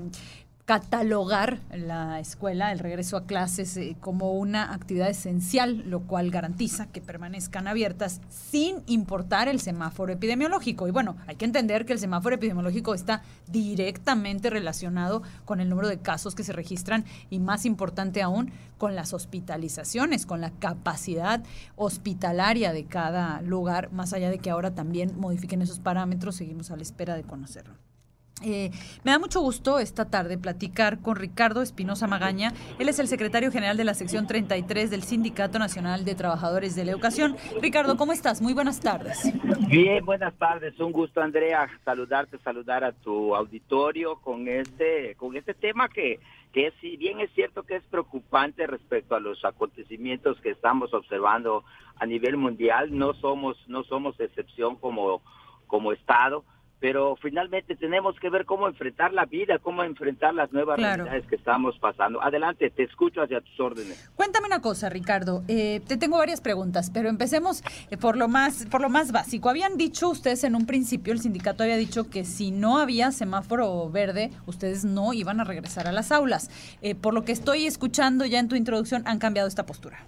catalogar la escuela, el regreso a clases eh, como una actividad esencial, lo cual garantiza que permanezcan abiertas sin importar el semáforo epidemiológico. Y bueno, hay que entender que el semáforo epidemiológico está directamente relacionado con el número de casos que se registran y más importante aún, con las hospitalizaciones, con la capacidad hospitalaria de cada lugar, más allá de que ahora también modifiquen esos parámetros, seguimos a la espera de conocerlo. Eh, me da mucho gusto esta tarde platicar con Ricardo Espinosa Magaña. Él es el secretario general de la sección 33 del Sindicato Nacional de Trabajadores de la Educación. Ricardo, ¿cómo estás? Muy buenas tardes. Bien, buenas tardes. Un gusto, Andrea, saludarte, saludar a tu auditorio con este, con este tema que, que si bien es cierto que es preocupante respecto a los acontecimientos que estamos observando a nivel mundial, no somos, no somos excepción como, como Estado pero finalmente tenemos que ver cómo enfrentar la vida, cómo enfrentar las nuevas Claro. realidades que estamos pasando. Adelante, te escucho hacia tus órdenes. Cuéntame una cosa, Ricardo. Eh, te tengo varias preguntas, pero empecemos eh, por lo más por lo más básico. Habían dicho ustedes en un principio, el sindicato había dicho que si no había semáforo verde, ustedes no iban a regresar a las aulas. Eh, por lo que estoy escuchando ya en tu introducción, han cambiado esta postura.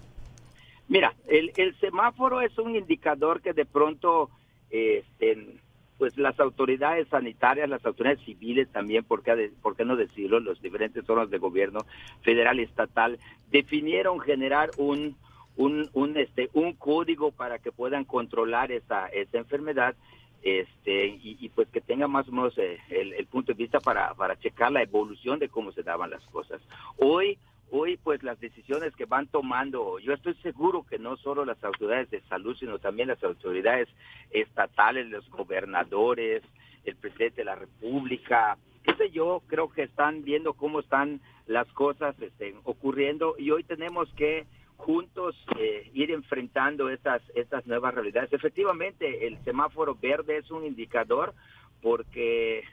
Mira, el, el semáforo es un indicador que de pronto, este, pues las autoridades sanitarias, las autoridades civiles también, ¿por qué, no decirlo? Los diferentes órganos de gobierno federal y estatal definieron generar un, un, este, un código para que puedan controlar esa, esa enfermedad este y, y, pues que tenga más o menos eh, el, el punto de vista para, para checar la evolución de cómo se daban las cosas. Hoy, hoy pues las decisiones que van tomando, yo estoy seguro que no solo las autoridades de salud, sino también las autoridades estatales, los gobernadores, el presidente de la República, qué sé yo, creo que están viendo cómo están las cosas este, ocurriendo y hoy tenemos que juntos eh, ir enfrentando estas, estas nuevas realidades. Efectivamente, el semáforo verde es un indicador porque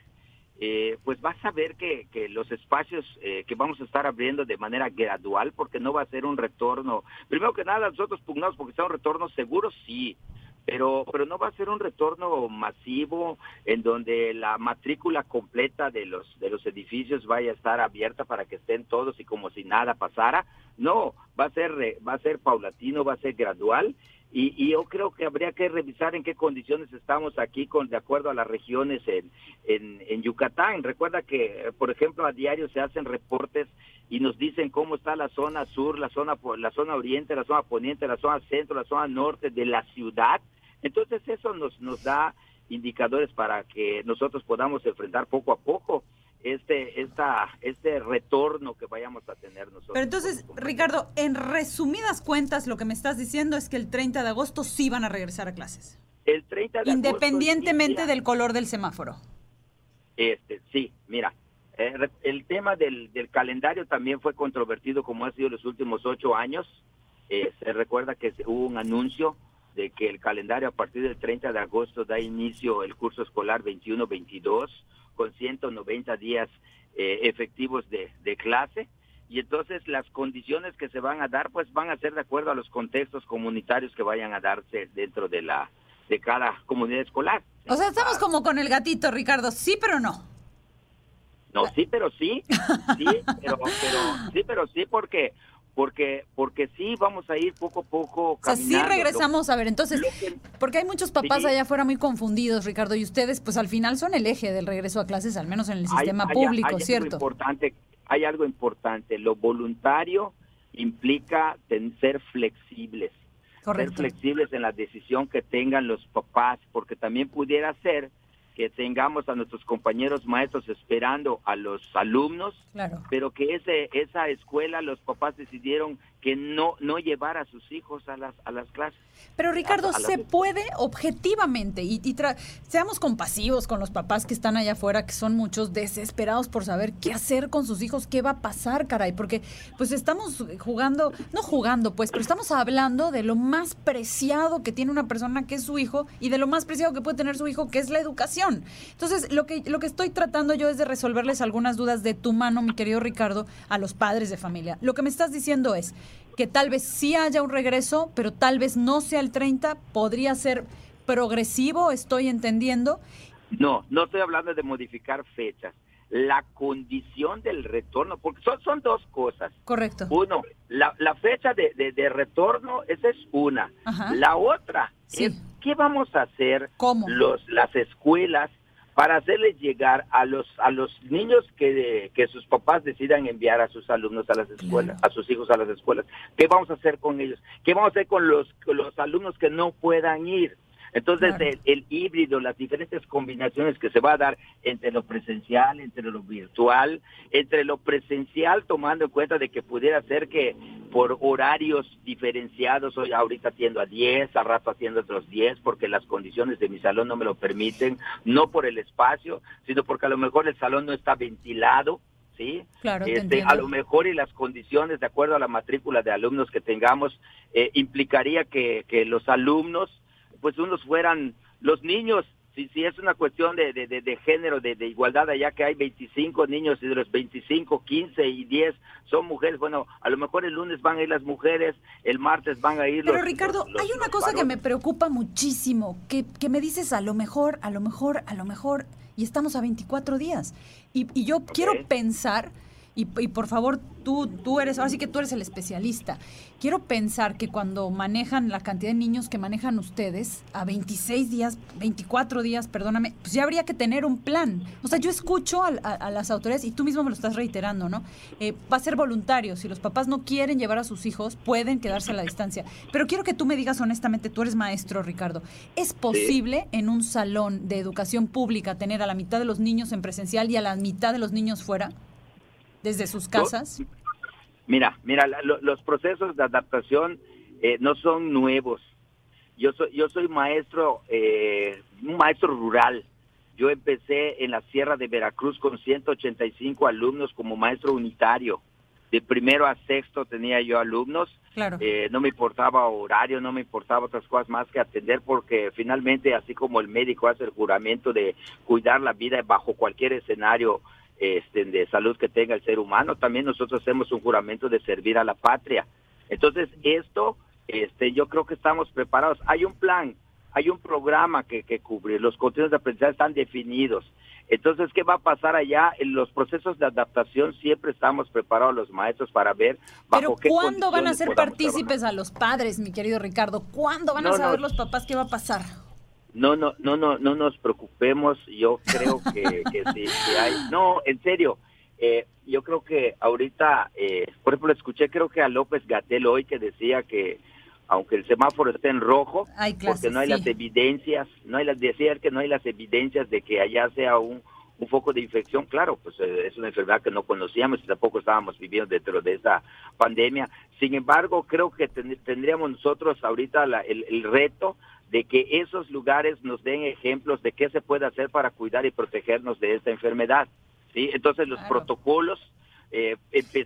eh, pues vas a ver que, que los espacios eh, que vamos a estar abriendo de manera gradual, porque no va a ser un retorno. Primero que nada, nosotros pugnamos porque sea un retorno seguro, sí, pero pero no va a ser un retorno masivo en donde la matrícula completa de los de los edificios vaya a estar abierta para que estén todos y como si nada pasara no va a ser va a ser paulatino va a ser gradual y, y yo creo que habría que revisar en qué condiciones estamos aquí con de acuerdo a las regiones en, en, Yucatán. Recuerda que, eh, por ejemplo, a diario se hacen reportes y nos dicen cómo está la zona sur, la zona la zona oriente, la zona poniente, la zona centro, la zona norte de la ciudad. Entonces eso nos nos da indicadores para que nosotros podamos enfrentar poco a poco este esta este retorno que vayamos a tener nosotros. Pero entonces, Ricardo, en resumidas cuentas, lo que me estás diciendo es que el 30 de agosto sí van a regresar a clases, el 30 de independientemente del color del semáforo. Este, sí, mira, eh, el tema del, del calendario también fue controvertido como ha sido los últimos ocho años. Eh, se recuerda que se- hubo un anuncio de que el calendario a partir del 30 de agosto da inicio el curso escolar 21-22 con 190 días eh, efectivos de, de clase. Y entonces las condiciones que se van a dar, pues van a ser de acuerdo a los contextos comunitarios que vayan a darse dentro de la de cada comunidad escolar. O sea, estamos como con el gatito, Ricardo, sí, pero no. No, sí, pero sí, sí, pero, pero sí, pero sí, porque, porque, porque sí vamos a ir poco a poco. O sea, sí caminando. regresamos a ver, entonces, porque hay muchos papás Sí. allá afuera muy confundidos, Ricardo, y ustedes, pues al final son el eje del regreso a clases, al menos en el sistema hay- público, hay Algo ¿cierto? importante, hay algo importante. Lo voluntario implica ser flexibles. Correcto. Ser flexibles en la decisión que tengan los papás, porque también pudiera ser que tengamos a nuestros compañeros maestros esperando a los alumnos, Claro. pero que ese esa escuela los papás decidieron que no no llevar a sus hijos a las a las clases. Pero Ricardo, a se puede objetivamente y, y tra- seamos compasivos con los papás que están allá afuera, que son muchos desesperados por saber qué hacer con sus hijos, qué va a pasar, caray, porque pues estamos jugando, no jugando pues, pero estamos hablando de lo más preciado que tiene una persona que es su hijo y de lo más preciado que puede tener su hijo que es la educación. Entonces, lo que lo que estoy tratando yo es de resolverles algunas dudas de tu mano, mi querido Ricardo, a los padres de familia. Lo que me estás diciendo es que tal vez sí haya un regreso, pero tal vez no sea el 30, podría ser progresivo, estoy entendiendo. No, no estoy hablando de modificar fechas. La condición del retorno, porque son, son dos cosas. Correcto. Uno, la, la fecha de, de- de retorno, esa es una. Ajá. La otra es qué vamos a hacer ¿Cómo? los las escuelas para hacerles llegar a los a los niños que, que sus papás decidan enviar a sus alumnos a las escuelas, a sus hijos a las escuelas. ¿Qué vamos a hacer con ellos? ¿Qué vamos a hacer con los con los alumnos que no puedan ir? Entonces, el, el híbrido, las diferentes combinaciones que se va a dar entre lo presencial, entre lo virtual, entre lo presencial, tomando en cuenta de que pudiera ser que por horarios diferenciados, hoy ahorita atiendo a 10, a rato atiendo a otros 10, porque las condiciones de mi salón no me lo permiten, no por el espacio, sino porque a lo mejor el salón no está ventilado, ¿sí? Claro, te Este, a lo mejor y las condiciones, de acuerdo a la matrícula de alumnos que tengamos, eh, implicaría que, que los alumnos, pues unos fueran los niños, si, si es una cuestión de, de, de- de género, de, de igualdad, allá que hay 25 niños y de los 25, 15 y 10 son mujeres, bueno, a lo mejor el lunes van a ir las mujeres, el martes van a ir Pero los... Ricardo, los- hay una cosa que me preocupa muchísimo, que, que me dices a lo mejor, a lo mejor, a lo mejor, y estamos a 24 días. Y, y yo quiero pensar, y, y por favor, tú, tú eres, ahora sí que tú eres el especialista, quiero pensar que cuando manejan la cantidad de niños que manejan ustedes, a 26 días, 24 días, perdóname, pues ya habría que tener un plan. O sea, yo escucho a, a- a las autoridades, y tú mismo me lo estás reiterando, ¿no? Eh, va a ser voluntario, si los papás no quieren llevar a sus hijos, pueden quedarse a la distancia. Pero quiero que tú me digas honestamente, tú eres maestro, Ricardo, ¿es posible en un salón de educación pública tener a la mitad de los niños en presencial y a la mitad de los niños fuera? Desde sus casas. Mira, mira, lo- los procesos de adaptación eh, no son nuevos. Yo soy, yo soy maestro, eh, un maestro rural. Yo empecé en la Sierra de Veracruz con 185 alumnos como maestro unitario. De primero a sexto tenía yo alumnos. Claro. Eh, no me importaba horario, no me importaba otras cosas más que atender porque finalmente, así como el médico hace el juramento de cuidar la vida bajo cualquier escenario este, de salud que tenga el ser humano, también nosotros hacemos un juramento de servir a la patria. Entonces, esto, este, yo creo que estamos preparados. Hay un plan, hay un programa que, que cubrir, los contenidos de aprendizaje están definidos. Entonces, ¿qué va a pasar allá? En los procesos de adaptación siempre estamos preparados los maestros para ver bajo Pero qué ¿cuándo van a ser partícipes a los padres, mi querido Ricardo? ¿Cuándo van a saber no. los papás qué va a pasar? No no no no no nos preocupemos yo creo que, que sí, que hay no en serio eh, yo creo que ahorita eh, por ejemplo escuché creo que a López Gatel hoy que decía que aunque el semáforo esté en rojo Hay clases, porque no hay sí. las evidencias no hay las decía que no hay las evidencias de que allá sea un un foco de infección, claro, pues eh, es una enfermedad que no conocíamos y tampoco estábamos viviendo dentro de esa pandemia. Sin embargo, creo que ten- tendríamos nosotros ahorita la- el, el reto de que esos lugares nos den ejemplos de qué se puede hacer para cuidar y protegernos de esta enfermedad. ¿sí? Entonces, los protocolos, eh,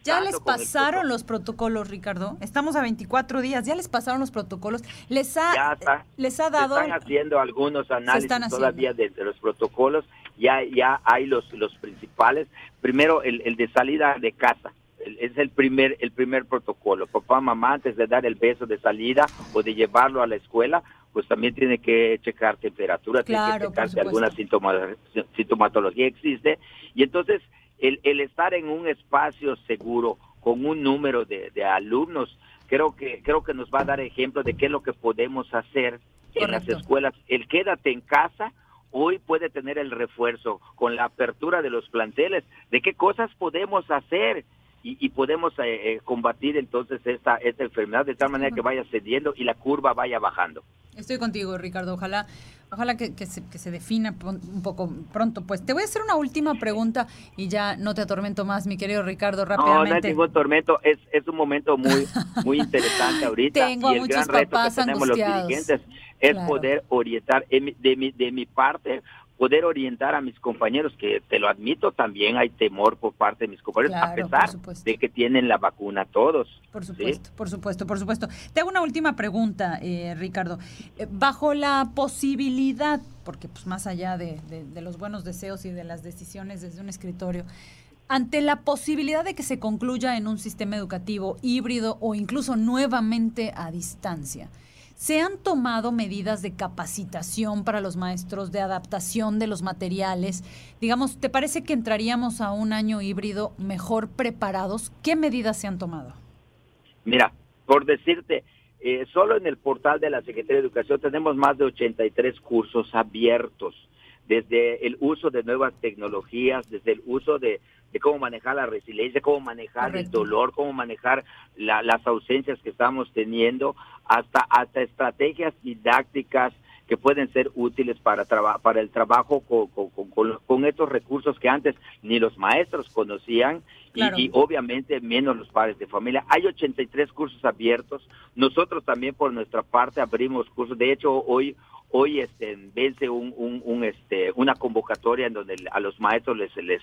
¿Ya les el pasaron los protocolos, Ricardo? Estamos a 24 días, ¿ya les pasaron los protocolos? ¿Les ha, ya está. les ha Se dado... están haciendo algunos análisis haciendo. todavía de, de los protocolos, ya ya hay los los principales. Primero el, el de salida de casa. Es el primer el primer protocolo. Papá, mamá, antes de dar el beso de salida o de llevarlo a la escuela, pues también tiene que checar temperatura, tiene que checar si alguna síntoma- sintomatología existe. Y entonces el, el estar en un espacio seguro con un número de, de alumnos, creo que creo que nos va a dar ejemplo de qué es lo que podemos hacer en las escuelas. El quédate en casa hoy puede tener el refuerzo con la apertura de los planteles de qué cosas podemos hacer y, y podemos eh, eh, combatir entonces esta esta enfermedad de tal manera que vaya cediendo y la curva vaya bajando. Estoy contigo, Ricardo. Ojalá, ojalá que, que se, que se defina un poco pronto. Pues te voy a hacer una última pregunta y ya no te atormento más, mi querido Ricardo, No, no hay rápidamente. ningún tormento, es, es un momento muy muy interesante ahorita Tengo a y el gran muchos reto que tenemos los dirigentes es Claro. poder orientar de mi, de mi parte poder orientar a mis compañeros que te lo admito también hay temor por parte de mis compañeros Claro, a pesar de que tienen la vacuna todos Por ¿sí? supuesto, por supuesto, por supuesto. Te hago una última pregunta, eh, Ricardo. Eh, bajo la posibilidad, porque pues más allá de, de- de los buenos deseos y de las decisiones desde un escritorio, ante la posibilidad de que se concluya en un sistema educativo híbrido o incluso nuevamente a distancia, ¿se han tomado medidas de capacitación para los maestros, de adaptación de los materiales? Digamos, ¿te parece que entraríamos a un año híbrido mejor preparados? ¿Qué medidas se han tomado? Mira, por decirte, eh, solo en el portal de la Secretaría de Educación tenemos más de 83 cursos abiertos, desde el uso de nuevas tecnologías, desde el uso de, de cómo manejar la resiliencia, cómo manejar el dolor, cómo manejar la- las ausencias que estamos teniendo, hasta, hasta estrategias didácticas que pueden ser útiles para, traba- para el trabajo con, con- con- con- con estos recursos que antes ni los maestros conocían y, obviamente menos los padres de familia. Hay 83 cursos abiertos. Nosotros también por nuestra parte abrimos cursos. De hecho, hoy hoy este vence un, un, un, este una convocatoria en donde a los maestros les les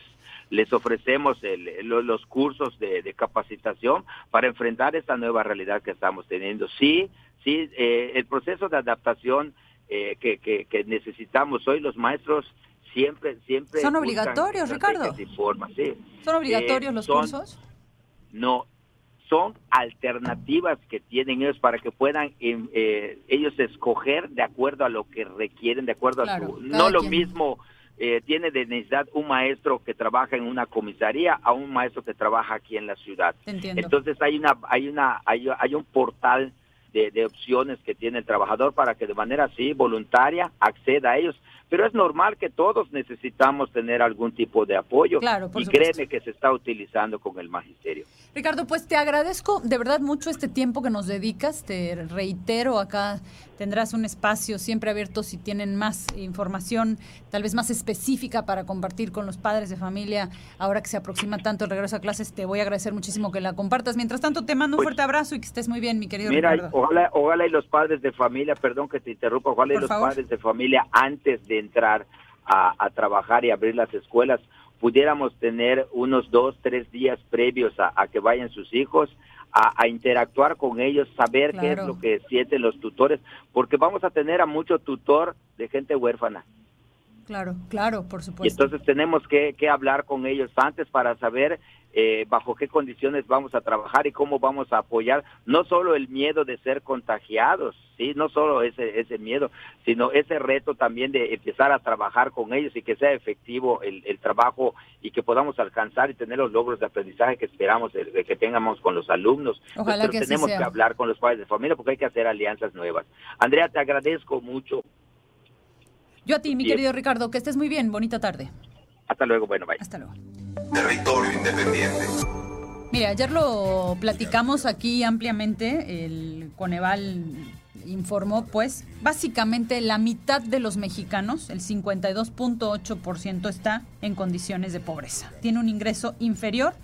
les ofrecemos el- lo- los cursos de, de capacitación para enfrentar esta nueva realidad que estamos teniendo. Sí, sí, eh, el proceso de adaptación eh, que, que, que necesitamos hoy los maestros siempre siempre ¿Son obligatorios, Ricardo? y formas, sí. ¿Son obligatorios Eh, los son- cursos? no son alternativas que tienen ellos para que puedan em, eh, ellos escoger de acuerdo a lo que requieren, de acuerdo Claro, a su... No lo mismo eh, tiene de necesidad un maestro que trabaja en una comisaría a un maestro que trabaja aquí en la ciudad. Entiendo. Entonces hay una hay una hay, hay un portal de, de opciones que tiene el trabajador para que de manera así voluntaria acceda a ellos. Pero es normal que todos necesitamos tener algún tipo de apoyo. Claro, y supuesto. créeme que se está utilizando con el magisterio. Ricardo, pues te agradezco de verdad mucho este tiempo que nos dedicas. Te reitero, acá tendrás un espacio siempre abierto si tienen más información, tal vez más específica para compartir con los padres de familia. Ahora que se aproxima tanto el regreso a clases, te voy a agradecer muchísimo que la compartas. Mientras tanto, te mando un fuerte abrazo y que estés muy bien, mi querido Mira, Ricardo. ojalá, ojalá y los padres de familia, perdón que te interrumpa, ojalá y los favor. padres de familia antes de entrar a, a trabajar y abrir las escuelas pudiéramos tener unos dos, tres días previos a, a que vayan sus hijos, a, a interactuar con ellos, saber qué es lo que sienten los tutores, porque vamos a tener a mucho tutor de gente huérfana. Claro, claro, por Y supuesto. entonces tenemos que, que hablar con ellos antes para saber eh, bajo qué condiciones vamos a trabajar y cómo vamos a apoyar no solo el miedo de ser contagiados, sí, no solo ese ese miedo, sino ese reto también de empezar a trabajar con ellos y que sea efectivo el, el trabajo y que podamos alcanzar y tener los logros de aprendizaje que esperamos de, de que tengamos con los alumnos. Ojalá Pero que tenemos sea. que hablar con los padres de familia porque hay que hacer alianzas nuevas. Andrea, te agradezco mucho. Yo a ti, mi querido Ricardo, que estés muy bien. Bonita tarde. Hasta luego, bueno, bye. Hasta luego. Territorio Independiente. Mire, ayer lo platicamos aquí ampliamente, el Coneval informó, pues, básicamente la mitad de los mexicanos, el 52.8%, está en condiciones de pobreza. Tiene un ingreso inferior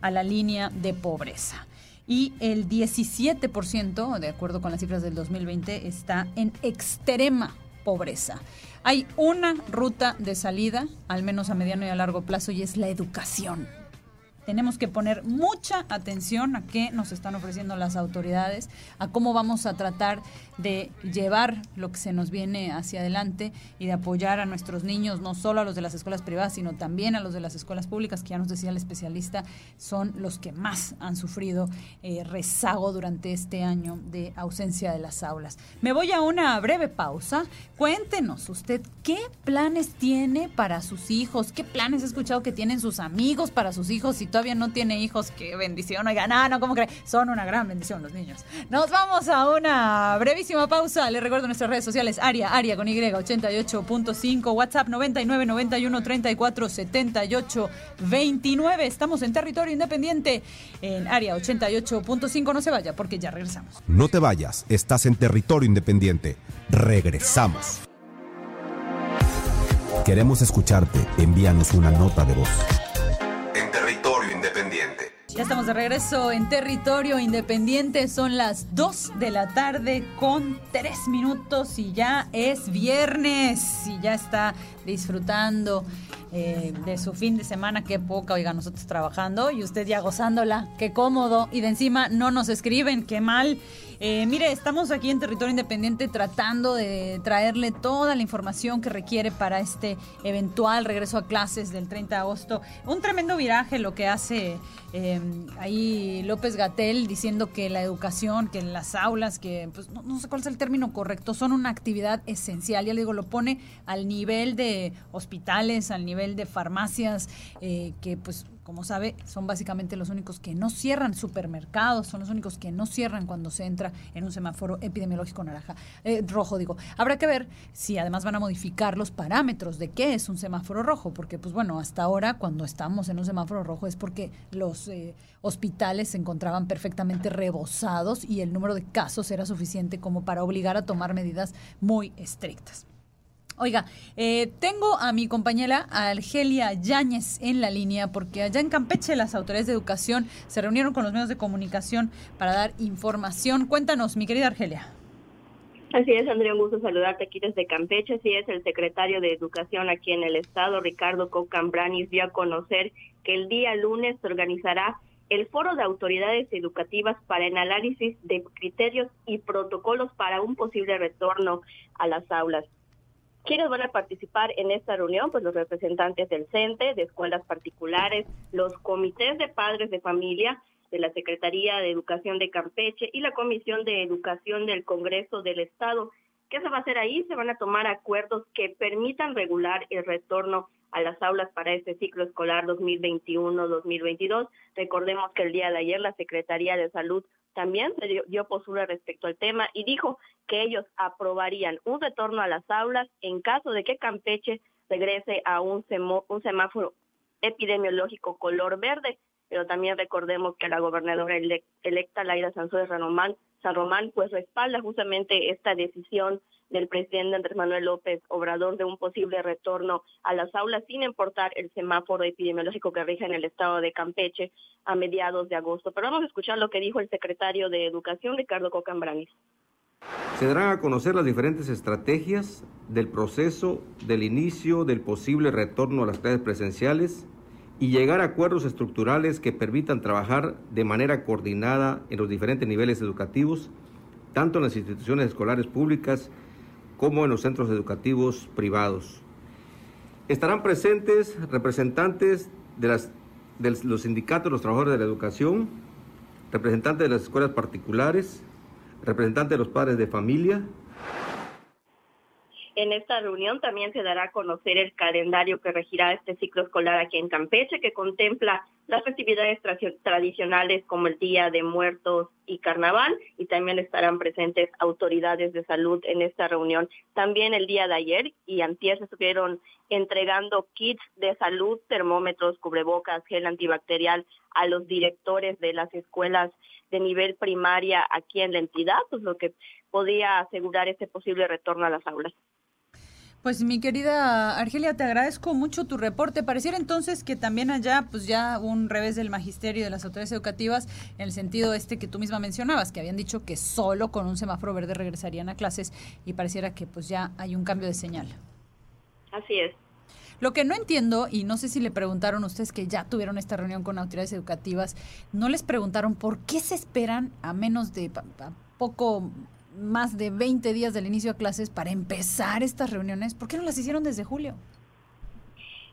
a la línea de pobreza. Y el 17%, de acuerdo con las cifras del 2020, está en extrema pobreza. Hay una ruta de salida, al menos a mediano y a largo plazo, y es la educación. Tenemos que poner mucha atención a qué nos están ofreciendo las autoridades, a cómo vamos a tratar de llevar lo que se nos viene hacia adelante y de apoyar a nuestros niños, no solo a los de las escuelas privadas, sino también a los de las escuelas públicas, que ya nos decía el especialista, son los que más han sufrido eh, rezago durante este año de ausencia de las aulas. Me voy a una breve pausa. Cuéntenos usted qué planes tiene para sus hijos, qué planes he escuchado que tienen sus amigos para sus hijos. Si todavía no tiene hijos, qué bendición. Oigan, no, no, ¿cómo cree? Son una gran bendición los niños. Nos vamos a una brevísima pausa. Les recuerdo nuestras redes sociales, Aria, Aria con Y, 88.5, WhatsApp 99 91 34 78 29. Estamos en territorio independiente en Aria 88.5. No se vaya porque ya regresamos. No te vayas, estás en territorio independiente. Regresamos. Queremos escucharte. Envíanos una nota de voz. Ya estamos de regreso en territorio independiente. Son las 2 de la tarde con 3 minutos y ya es viernes y ya está disfrutando eh, de su fin de semana. Qué poca, oiga, nosotros trabajando y usted ya gozándola. Qué cómodo. Y de encima no nos escriben, qué mal. Eh, mire, estamos aquí en Territorio Independiente tratando de traerle toda la información que requiere para este eventual regreso a clases del 30 de agosto. Un tremendo viraje lo que hace eh, ahí López Gatel diciendo que la educación, que las aulas, que pues no, no sé cuál es el término correcto, son una actividad esencial. Ya le digo, lo pone al nivel de hospitales, al nivel de farmacias, eh, que pues como sabe, son básicamente los únicos que no cierran supermercados, son los únicos que no cierran cuando se entra en un semáforo epidemiológico naranja, eh, rojo, digo. Habrá que ver si además van a modificar los parámetros de qué es un semáforo rojo, porque pues bueno, hasta ahora cuando estamos en un semáforo rojo es porque los eh, hospitales se encontraban perfectamente rebosados y el número de casos era suficiente como para obligar a tomar medidas muy estrictas. Oiga, eh, tengo a mi compañera Argelia Yáñez en la línea porque allá en Campeche las autoridades de educación se reunieron con los medios de comunicación para dar información. Cuéntanos, mi querida Argelia. Así es, Andrea, un gusto saludarte aquí desde Campeche. Así es, el secretario de Educación aquí en el estado, Ricardo Cocambranis, dio a conocer que el día lunes se organizará el Foro de Autoridades Educativas para el análisis de criterios y protocolos para un posible retorno a las aulas. ¿Quiénes van a participar en esta reunión? Pues los representantes del CENTE, de escuelas particulares, los comités de padres de familia, de la Secretaría de Educación de Campeche y la Comisión de Educación del Congreso del Estado. ¿Qué se va a hacer ahí? Se van a tomar acuerdos que permitan regular el retorno a las aulas para este ciclo escolar 2021-2022. Recordemos que el día de ayer la Secretaría de Salud también dio, dio, postura respecto al tema y dijo que ellos aprobarían un retorno a las aulas en caso de que Campeche regrese a un, semáforo epidemiológico color verde. Pero también recordemos que la gobernadora ele electa Laira Román, San Román pues respalda justamente esta decisión del presidente Andrés Manuel López Obrador de un posible retorno a las aulas sin importar el semáforo epidemiológico que rige en el estado de Campeche a mediados de agosto. Pero vamos a escuchar lo que dijo el secretario de Educación, Ricardo Cocambranis. Se darán a conocer las diferentes estrategias del proceso del inicio del posible retorno a las clases presenciales y llegar a acuerdos estructurales que permitan trabajar de manera coordinada en los diferentes niveles educativos, tanto en las instituciones escolares públicas como en los centros educativos privados. Estarán presentes representantes de, de los sindicatos de los trabajadores de la educación, representantes de las escuelas particulares, representantes de los padres de familia. En esta reunión también se dará a conocer el calendario que regirá este ciclo escolar aquí en Campeche, que contempla las festividades tra tradicionales como el Día de Muertos y Carnaval, y también estarán presentes autoridades de salud en esta reunión. También el día de ayer y antier se estuvieron entregando kits de salud, termómetros, cubrebocas, gel antibacterial a los directores de las escuelas de nivel primaria aquí en la entidad, pues lo que podía asegurar este posible retorno a las aulas. Pues mi querida Argelia, te agradezco mucho tu reporte. Pareciera entonces que también allá, pues ya un revés del magisterio de las autoridades educativas, en el sentido este que tú misma mencionabas, que habían dicho que solo con un semáforo verde regresarían a clases y pareciera que pues ya hay un cambio de señal. Así es. Lo que no entiendo, y no sé si le preguntaron ustedes que ya tuvieron esta reunión con autoridades educativas, no les preguntaron por qué se esperan a menos de a poco más de 20 días del inicio de clases para empezar estas reuniones. ¿Por qué no las hicieron desde julio?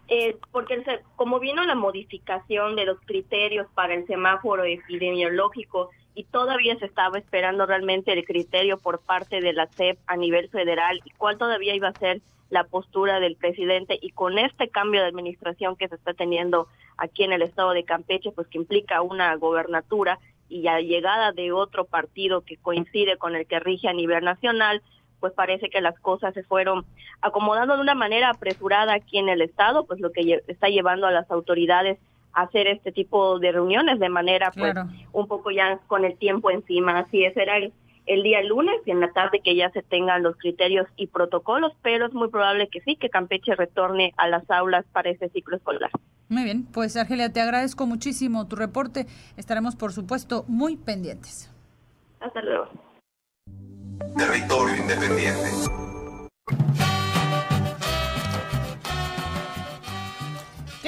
Eh, porque como vino la modificación de los criterios para el semáforo epidemiológico y todavía se estaba esperando realmente el criterio por parte de la CEP a nivel federal y cuál todavía iba a ser la postura del presidente y con este cambio de administración que se está teniendo aquí en el estado de Campeche, pues que implica una gobernatura y la llegada de otro partido que coincide con el que rige a nivel nacional, pues parece que las cosas se fueron acomodando de una manera apresurada aquí en el estado, pues lo que está llevando a las autoridades a hacer este tipo de reuniones de manera pues un poco ya con el tiempo encima. Así es, era el, el día lunes y en la tarde que ya se tengan los criterios y protocolos, pero es muy probable que sí, que Campeche retorne a las aulas para este ciclo escolar. Muy bien, pues Argelia, te agradezco muchísimo tu reporte. Estaremos, por supuesto, muy pendientes. Hasta luego. Territorio Independiente.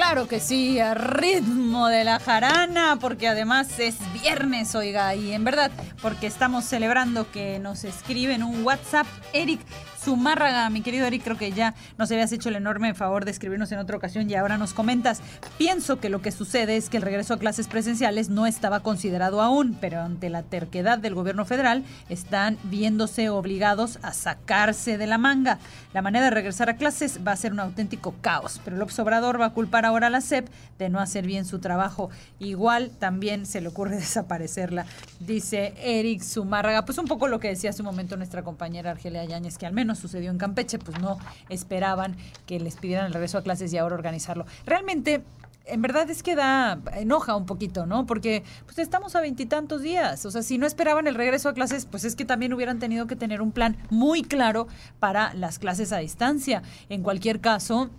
Claro que sí, a ritmo de la jarana, porque además es viernes, oiga, y en verdad, porque estamos celebrando que nos escriben un WhatsApp, Eric Zumárraga, mi querido Eric, creo que ya nos habías hecho el enorme favor de escribirnos en otra ocasión y ahora nos comentas. Pienso que lo que sucede es que el regreso a clases presenciales no estaba considerado aún, pero ante la terquedad del gobierno federal están viéndose obligados a sacarse de la manga. La manera de regresar a clases va a ser un auténtico caos, pero el Obrador va a culpar ahora a la SEP de no hacer bien su trabajo. Igual también se le ocurre desaparecerla, dice Eric Zumárraga. Pues un poco lo que decía hace un momento nuestra compañera Argelia Yáñez, que al menos sucedió en Campeche, pues no esperaban que les pidieran el regreso a clases y ahora organizarlo. Realmente en verdad es que da, enoja un poquito, ¿no? Porque pues estamos a veintitantos días. O sea, si no esperaban el regreso a clases, pues es que también hubieran tenido que tener un plan muy claro para las clases a distancia. En cualquier caso,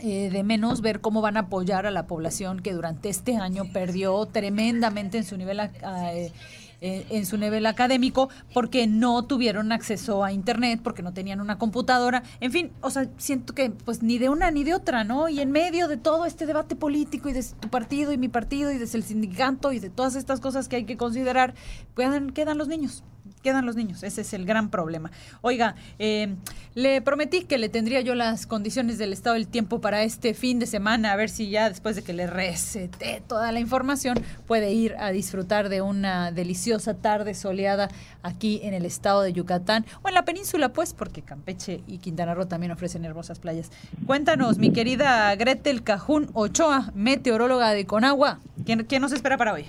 eh, de menos ver cómo van a apoyar a la población que durante este año perdió tremendamente en su nivel eh, eh, en su nivel académico porque no tuvieron acceso a internet, porque no tenían una computadora, en fin, o sea, siento que pues ni de una ni de otra, ¿no? Y en medio de todo este debate político y de tu partido y mi partido y desde el sindicato y de todas estas cosas que hay que considerar, puedan, quedan los niños quedan los niños. Ese es el gran problema. Oiga, eh, le prometí que le tendría yo las condiciones del estado del tiempo para este fin de semana, a ver si ya después de que le recete toda la información puede ir a disfrutar de una deliciosa tarde soleada aquí en el estado de Yucatán o en la península, pues, porque Campeche y Quintana Roo también ofrecen hermosas playas. Cuéntanos, mi querida Gretel Cajún Ochoa, meteoróloga de Conagua, ¿quién, quién nos espera para hoy?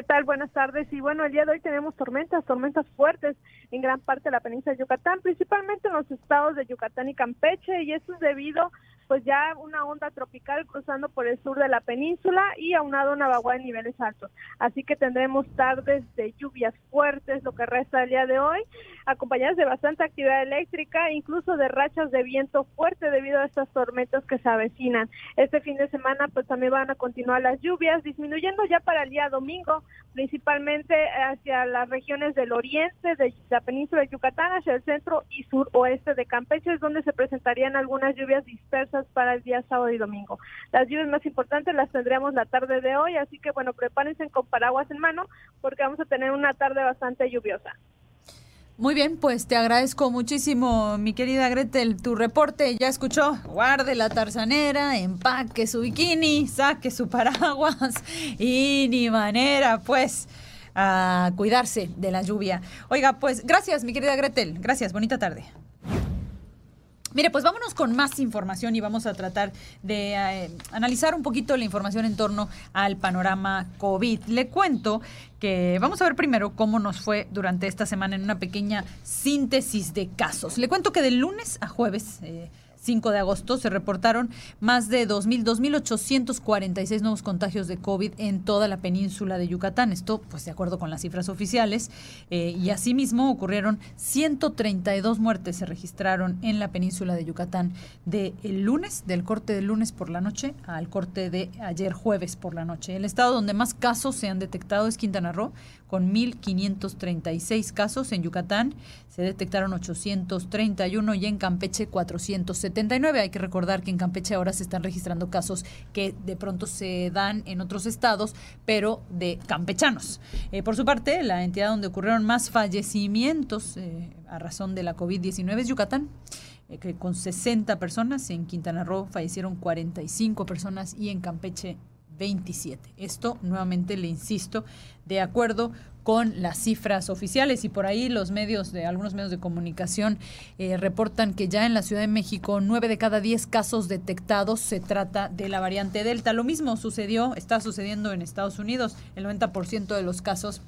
¿Qué tal? Buenas tardes. Y bueno, el día de hoy tenemos tormentas, tormentas fuertes en gran parte de la península de Yucatán, principalmente en los estados de Yucatán y Campeche, y eso es debido pues ya una onda tropical cruzando por el sur de la península y aunado una vaguada en niveles altos. Así que tendremos tardes de lluvias fuertes lo que resta del día de hoy, acompañadas de bastante actividad eléctrica, incluso de rachas de viento fuerte debido a estas tormentas que se avecinan. Este fin de semana pues también van a continuar las lluvias, disminuyendo ya para el día domingo, principalmente hacia las regiones del oriente de la península de Yucatán, hacia el centro y sur oeste de Campeche, es donde se presentarían algunas lluvias dispersas para el día sábado y domingo. Las lluvias más importantes las tendremos la tarde de hoy, así que bueno, prepárense con paraguas en mano porque vamos a tener una tarde bastante lluviosa. Muy bien, pues te agradezco muchísimo, mi querida Gretel, tu reporte. Ya escuchó, guarde la tarzanera, empaque su bikini, saque su paraguas y ni manera, pues, a cuidarse de la lluvia. Oiga, pues gracias, mi querida Gretel. Gracias, bonita tarde. Mire, pues vámonos con más información y vamos a tratar de eh, analizar un poquito la información en torno al panorama COVID. Le cuento que vamos a ver primero cómo nos fue durante esta semana en una pequeña síntesis de casos. Le cuento que de lunes a jueves... Eh, 5 de agosto se reportaron más de 2.000, 2.846 nuevos contagios de COVID en toda la península de Yucatán. Esto, pues, de acuerdo con las cifras oficiales. Eh, y asimismo ocurrieron 132 muertes se registraron en la península de Yucatán de el lunes, del corte del lunes por la noche al corte de ayer jueves por la noche. El estado donde más casos se han detectado es Quintana Roo, con 1.536 casos. En Yucatán se detectaron 831 y en Campeche 479. Hay que recordar que en Campeche ahora se están registrando casos que de pronto se dan en otros estados, pero de campechanos. Eh, por su parte, la entidad donde ocurrieron más fallecimientos eh, a razón de la COVID-19 es Yucatán eh, que con 60 personas, en Quintana Roo fallecieron 45 personas y en Campeche 27. Esto, nuevamente le insisto, de acuerdo con las cifras oficiales y por ahí los medios de algunos medios de comunicación eh, reportan que ya en la Ciudad de México nueve de cada diez casos detectados se trata de la variante Delta. Lo mismo sucedió, está sucediendo en Estados Unidos, el 90% de los casos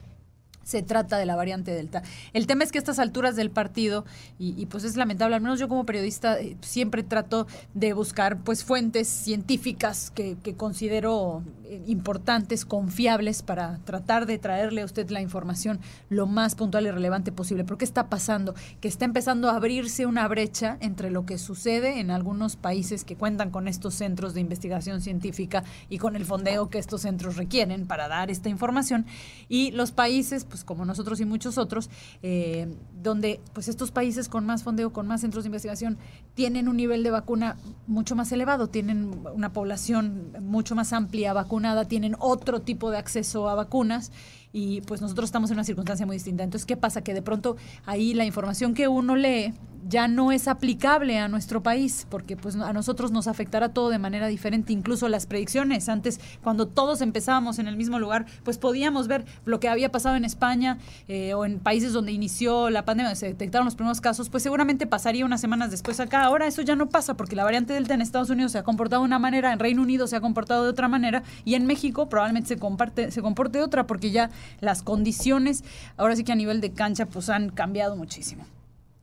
se trata de la variante Delta. El tema es que a estas alturas del partido, y, pues es lamentable, al menos yo como periodista eh, siempre trato de buscar pues fuentes científicas que, considero eh, importantes, confiables, para tratar de traerle a usted la información lo más puntual y relevante posible. ¿Pero qué está pasando? Que está empezando a abrirse una brecha entre lo que sucede en algunos países que cuentan con estos centros de investigación científica y con el fondeo que estos centros requieren para dar esta información, y los países pues como nosotros y muchos otros, eh, donde pues estos países con más fondeo, con más centros de investigación, tienen un nivel de vacuna mucho más elevado, tienen una población mucho más amplia vacunada, tienen otro tipo de acceso a vacunas y pues nosotros estamos en una circunstancia muy distinta. Entonces, ¿qué pasa? Que de pronto ahí la información que uno lee ya no es aplicable a nuestro país, porque pues a nosotros nos afectará todo de manera diferente, incluso las predicciones. Antes, cuando todos empezábamos en el mismo lugar, pues podíamos ver lo que había pasado en España eh, o en países donde inició la pandemia, se detectaron los primeros casos, pues seguramente pasaría unas semanas después acá. Ahora eso ya no pasa, porque la variante Delta en Estados Unidos se ha comportado de una manera, en Reino Unido se ha comportado de otra manera, y en México probablemente se, comparte, se comporte de otra, porque ya las condiciones, ahora sí que a nivel de cancha, pues han cambiado muchísimo.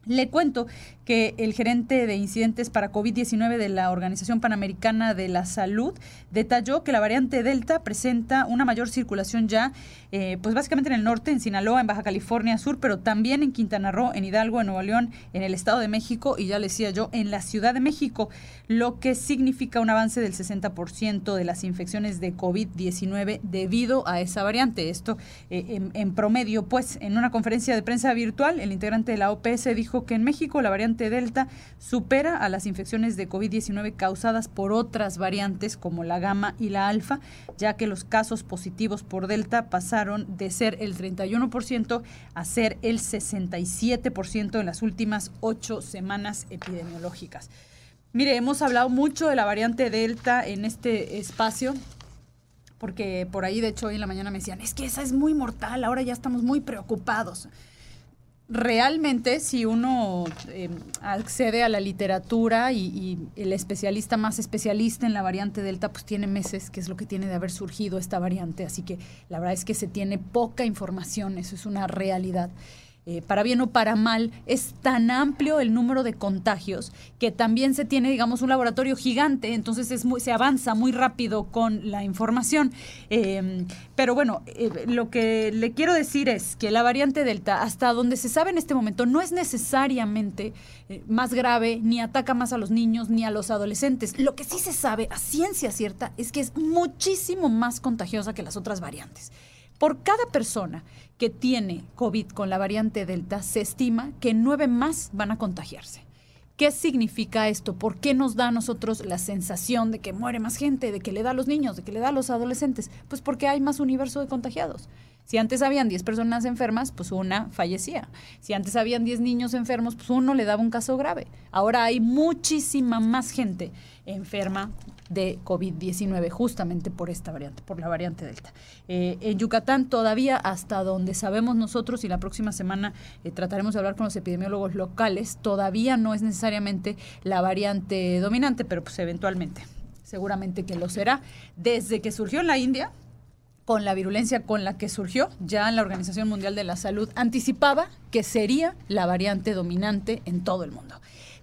Le cuento que el gerente de incidentes para COVID-19 de la Organización Panamericana de la Salud detalló que la variante Delta presenta una mayor circulación ya, eh, pues básicamente en el norte, en Sinaloa, en Baja California Sur, pero también en Quintana Roo, en Hidalgo, en Nuevo León, en el Estado de México y ya le decía yo, en la Ciudad de México, lo que significa un avance del 60% de las infecciones de COVID-19 debido a esa variante. Esto eh, en, en promedio, pues en una conferencia de prensa virtual, el integrante de la OPS dijo que en México la variante Delta supera a las infecciones de COVID-19 causadas por otras variantes como la gamma y la alfa, ya que los casos positivos por Delta pasaron de ser el 31% a ser el 67% en las últimas ocho semanas epidemiológicas. Mire, hemos hablado mucho de la variante Delta en este espacio porque por ahí de hecho hoy en la mañana me decían, es que esa es muy mortal, ahora ya estamos muy preocupados realmente si uno eh, accede a la literatura y, y, el especialista más especialista en la variante Delta, pues tiene meses, que es lo que tiene de haber surgido esta variante. Así que la verdad es que se tiene poca información, eso es una realidad. Eh, para bien o para mal, es tan amplio el número de contagios que también se tiene, digamos, un laboratorio gigante, entonces es muy, se avanza muy rápido con la información. Eh, pero bueno, eh, lo que le quiero decir es que la variante Delta, hasta donde se sabe en este momento, no es necesariamente eh, más grave, ni ataca más a los niños, ni a los adolescentes. Lo que sí se sabe a ciencia cierta es que es muchísimo más contagiosa que las otras variantes. Por cada persona que tiene COVID con la variante Delta, se estima que nueve más van a contagiarse. ¿Qué significa esto? ¿Por qué nos da a nosotros la sensación de que muere más gente, de que le da a los niños, de que le da a los adolescentes? Pues porque hay más universo de contagiados. Si antes habían 10 personas enfermas, pues una fallecía. Si antes habían 10 niños enfermos, pues uno le daba un caso grave. Ahora hay muchísima más gente enferma de COVID-19 justamente por esta variante, por la variante Delta. Eh, en Yucatán todavía hasta donde sabemos nosotros y la próxima semana eh, trataremos de hablar con los epidemiólogos locales, todavía no es necesariamente la variante dominante, pero pues eventualmente, seguramente que lo será. Desde que surgió en la India, con la virulencia con la que surgió, ya la Organización Mundial de la Salud anticipaba que sería la variante dominante en todo el mundo.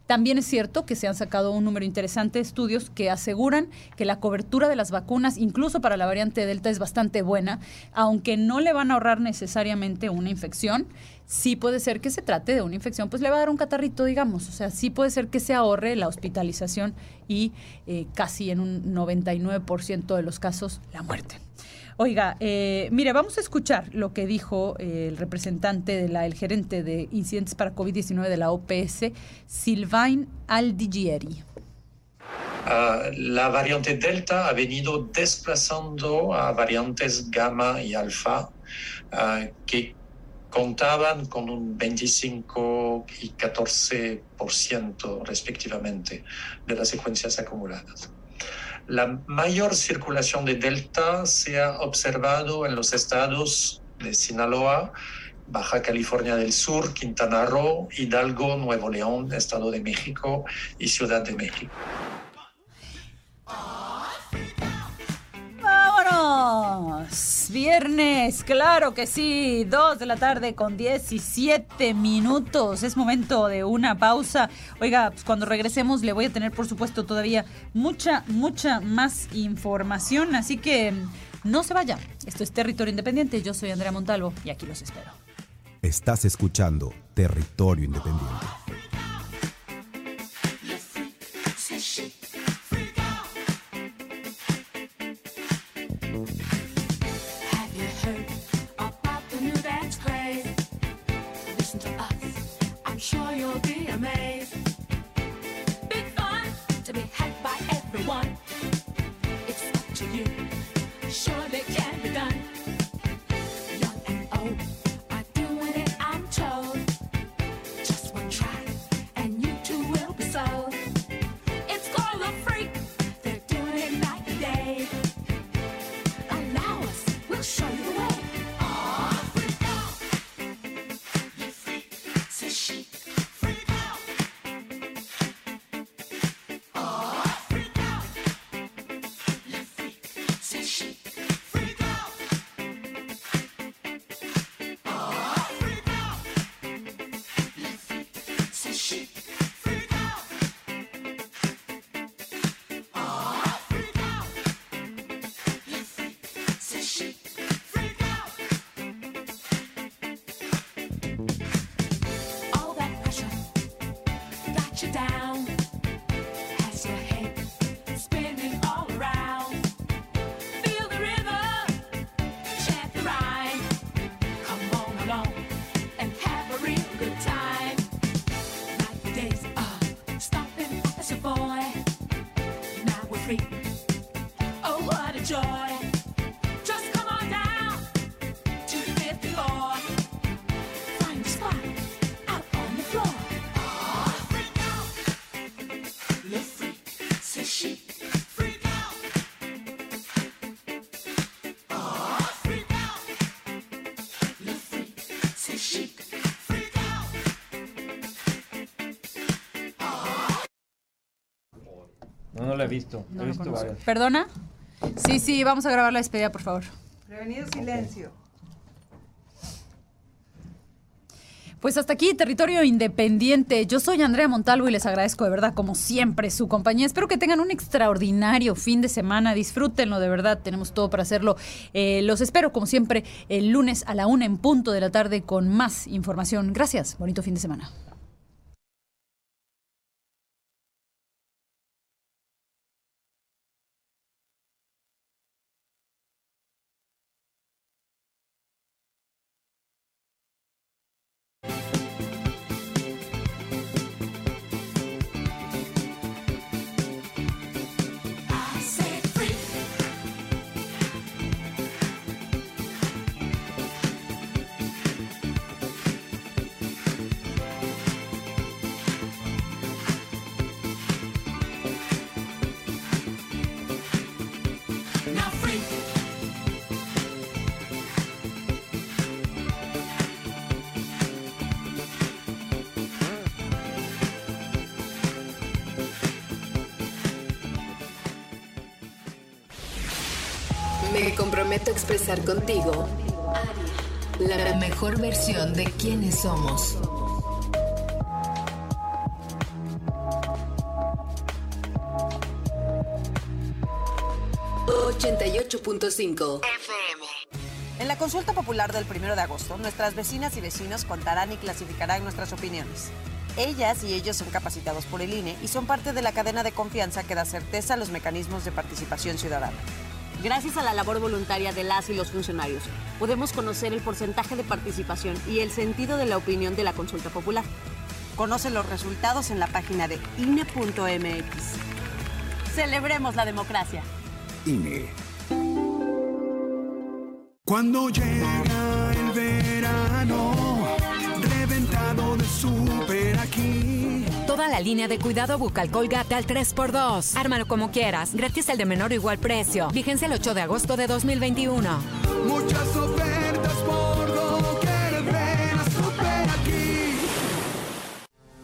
También es cierto que se han sacado un número interesante de estudios que aseguran que la cobertura de las vacunas, incluso para la variante Delta, es bastante buena, aunque no le van a ahorrar necesariamente una infección. Sí puede ser que se trate de una infección, pues le va a dar un catarrito, digamos. O sea, sí puede ser que se ahorre la hospitalización y eh, casi en un 99% de los casos la muerte. Oiga, eh, mire, vamos a escuchar lo que dijo eh, el representante de la, el gerente de incidentes para COVID-19 de la OPS, Sylvain Aldigieri. Uh, la variante Delta ha venido desplazando a variantes gamma y alfa uh, que contaban con un 25 y 14% respectivamente de las secuencias acumuladas. La mayor circulación de Delta se ha observado en los estados de Sinaloa, Baja California del Sur, Quintana Roo, Hidalgo, Nuevo León, Estado de México y Ciudad de México. Viernes, claro que sí, 2 de la tarde con 17 minutos. Es momento de una pausa. Oiga, pues cuando regresemos le voy a tener, por supuesto, todavía mucha, mucha más información. Así que no se vaya. Esto es Territorio Independiente. Yo soy Andrea Montalvo y aquí los espero. Estás escuchando Territorio Independiente. He visto. No he lo visto conozco. varias. ¿Perdona? Sí, sí, vamos a grabar la despedida, por favor. Prevenido silencio. Pues hasta aquí, territorio independiente. Yo soy Andrea Montalvo y les agradezco de verdad, como siempre, su compañía. Espero que tengan un extraordinario fin de semana. Disfrútenlo de verdad. Tenemos todo para hacerlo. Eh, los espero, como siempre, el lunes a la una en punto de la tarde con más información. Gracias. Bonito fin de semana. Contigo la mejor versión de quienes somos. ...88.5 En la consulta popular del 1 de agosto, nuestras vecinas y vecinos contarán y clasificarán nuestras opiniones. Ellas y ellos son capacitados por el INE y son parte de la cadena de confianza que da certeza a los mecanismos de participación ciudadana. Gracias a la labor voluntaria de las y los funcionarios, podemos conocer el porcentaje de participación y el sentido de la opinión de la consulta popular. Conoce los resultados en la página de INE.mx. Celebremos la democracia. INE. Cuando llega el verano, reventado de aquí. Toda la línea de cuidado bucal Colgate al 3x2. Ármalo como quieras. Gratis el de menor o igual precio. Vigencia el 8 de agosto de 2021. Muchas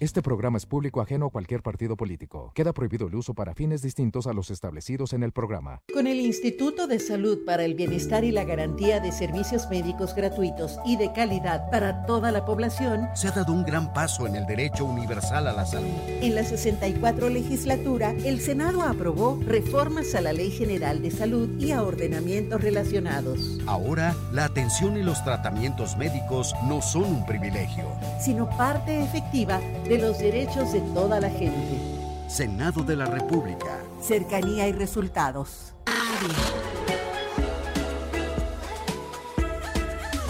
Este programa es público ajeno a cualquier partido político. Queda prohibido el uso para fines distintos a los establecidos en el programa. Con el Instituto de Salud para el Bienestar y la Garantía de Servicios Médicos Gratuitos y de Calidad para toda la población, Se ha dado un gran paso en el derecho universal a la salud. en la 64 legislatura, el Senado aprobó reformas a la Ley General de Salud y a ordenamientos relacionados, Ahora, la atención y los tratamientos médicos no son un privilegio. sino parte efectiva de los derechos de toda la gente. Senado de la República. Cercanía y resultados.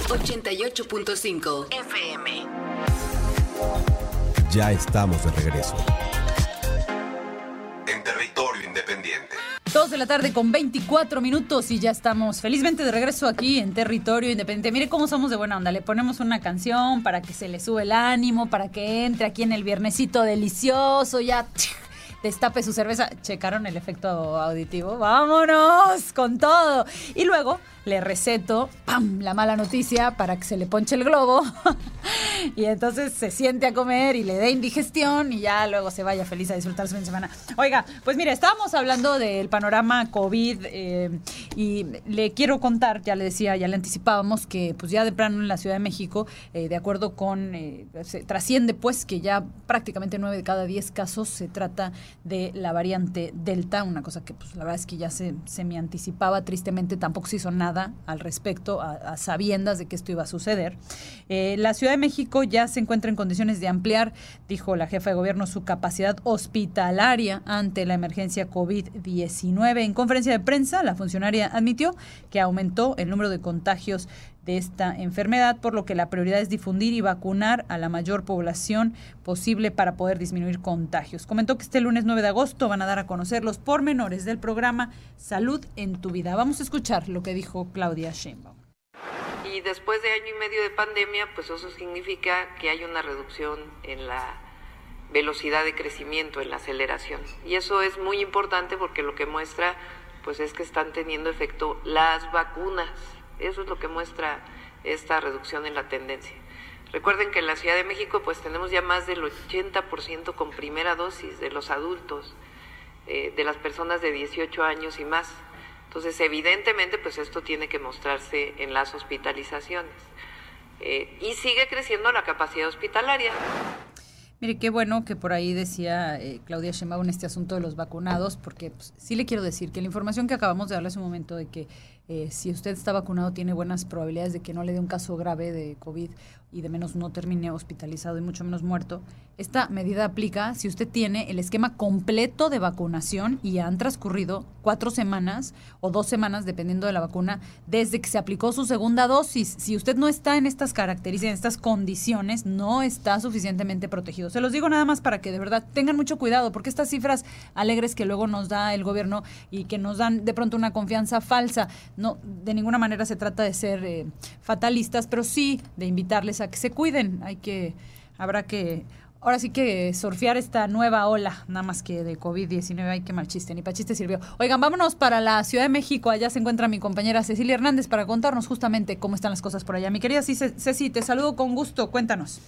88.5 FM. Ya estamos de regreso. Dos de la tarde con 24 minutos y ya estamos felizmente de regreso aquí en territorio independiente. Mire cómo somos de buena onda. Le ponemos una canción para que se le sube el ánimo, para que entre aquí en el viernesito delicioso, ya destape su cerveza. ¿Checaron el efecto auditivo? ¡Vámonos con todo! Y luego le receto, ¡pam!, la mala noticia para que se le ponche el globo. y entonces se siente a comer y le dé indigestión y ya luego se vaya feliz a disfrutar su fin de semana. Oiga, pues mire, estábamos hablando del panorama COVID eh, y le quiero contar, ya le decía, ya le anticipábamos que pues ya de plano en la Ciudad de México, eh, de acuerdo con, eh, se trasciende pues que ya prácticamente nueve de cada diez casos se trata de la variante Delta, una cosa que pues la verdad es que ya se, se me anticipaba, tristemente tampoco se hizo nada al respecto, a, sabiendas de que esto iba a suceder. Eh, la Ciudad de México ya se encuentra en condiciones de ampliar, dijo la jefa de gobierno, su capacidad hospitalaria ante la emergencia COVID-19. En conferencia de prensa, la funcionaria admitió que aumentó el número de contagios de esta enfermedad, por lo que la prioridad es difundir y vacunar a la mayor población posible para poder disminuir contagios. Comentó que este lunes 9 de agosto van a dar a conocer los pormenores del programa Salud en tu vida. Vamos a escuchar lo que dijo Claudia Sheinbaum. Y después de año y medio de pandemia, pues eso significa que hay una reducción en la velocidad de crecimiento, en la aceleración. Y eso es muy importante porque lo que muestra pues es que están teniendo efecto las vacunas. Eso es lo que muestra esta reducción en la tendencia. Recuerden que en la Ciudad de México pues tenemos ya más del 80% con primera dosis de los adultos, eh, de las personas de 18 años y más. Entonces, evidentemente, pues esto tiene que mostrarse en las hospitalizaciones. Eh, y sigue creciendo la capacidad hospitalaria. Mire, qué bueno que por ahí decía eh, Claudia Sheinbaum en este asunto de los vacunados, porque pues, sí le quiero decir que la información que acabamos de darle hace un momento de que eh, si usted está vacunado tiene buenas probabilidades de que no le dé un caso grave de COVID y de menos no termine hospitalizado y mucho menos muerto. Esta medida aplica si usted tiene el esquema completo de vacunación y han transcurrido cuatro semanas o dos semanas, dependiendo de la vacuna, desde que se aplicó su segunda dosis. Si usted no está en estas características, en estas condiciones, no está suficientemente protegido. Se los digo nada más para que de verdad tengan mucho cuidado, porque estas cifras alegres que luego nos da el gobierno y que nos dan de pronto una confianza falsa, no de ninguna manera se trata de ser eh, fatalistas, pero sí de invitarles a que se cuiden. Hay que, habrá que, ahora sí que surfear esta nueva ola, nada más que de COVID-19, hay que mal chiste, ni para chiste sirvió. Oigan, vámonos para la Ciudad de México, allá se encuentra mi compañera Cecilia Hernández para contarnos justamente cómo están las cosas por allá. Mi querida Ceci, te saludo con gusto, cuéntanos.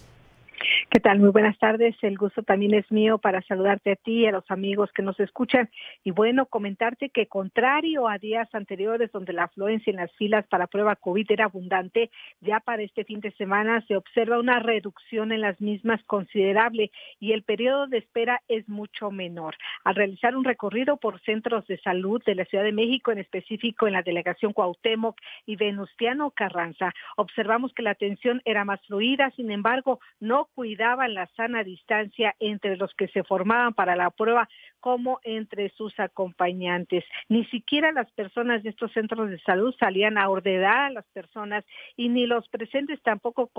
¿Qué tal? Muy buenas tardes. El gusto también es mío para saludarte a ti y a los amigos que nos escuchan. Y bueno, comentarte que contrario a días anteriores donde la afluencia en las filas para prueba COVID era abundante, ya para este fin de semana se observa una reducción en las mismas considerable y el periodo de espera es mucho menor. Al realizar un recorrido por centros de salud de la Ciudad de México, en específico en la delegación Cuauhtémoc y Venustiano Carranza, observamos que la atención era más fluida, sin embargo, no cuidaban la sana distancia entre los que se formaban para la prueba como entre sus acompañantes. Ni siquiera las personas de estos centros de salud salían a ordenar a las personas y ni los presentes tampoco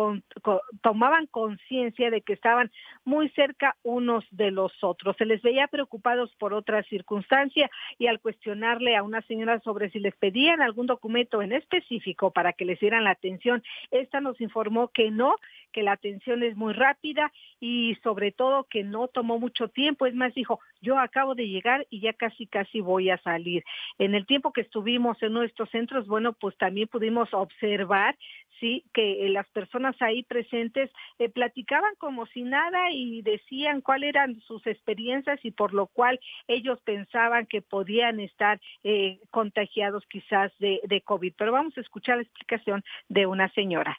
tomaban conciencia de que estaban muy cerca unos de los otros. Se les veía preocupados por otra circunstancia y al cuestionarle a una señora sobre si les pedían algún documento en específico para que les dieran la atención, esta nos informó que no, que la atención es muy rápida y sobre todo que no tomó mucho tiempo. Es más, dijo, yo acabo de llegar y ya casi, casi voy a salir. En el tiempo que estuvimos en nuestros centros, bueno, pues también pudimos observar sí, que las personas ahí presentes eh, platicaban como si nada y decían cuáles eran sus experiencias y por lo cual ellos pensaban que podían estar eh, contagiados quizás de COVID. Pero vamos a escuchar la explicación de una señora.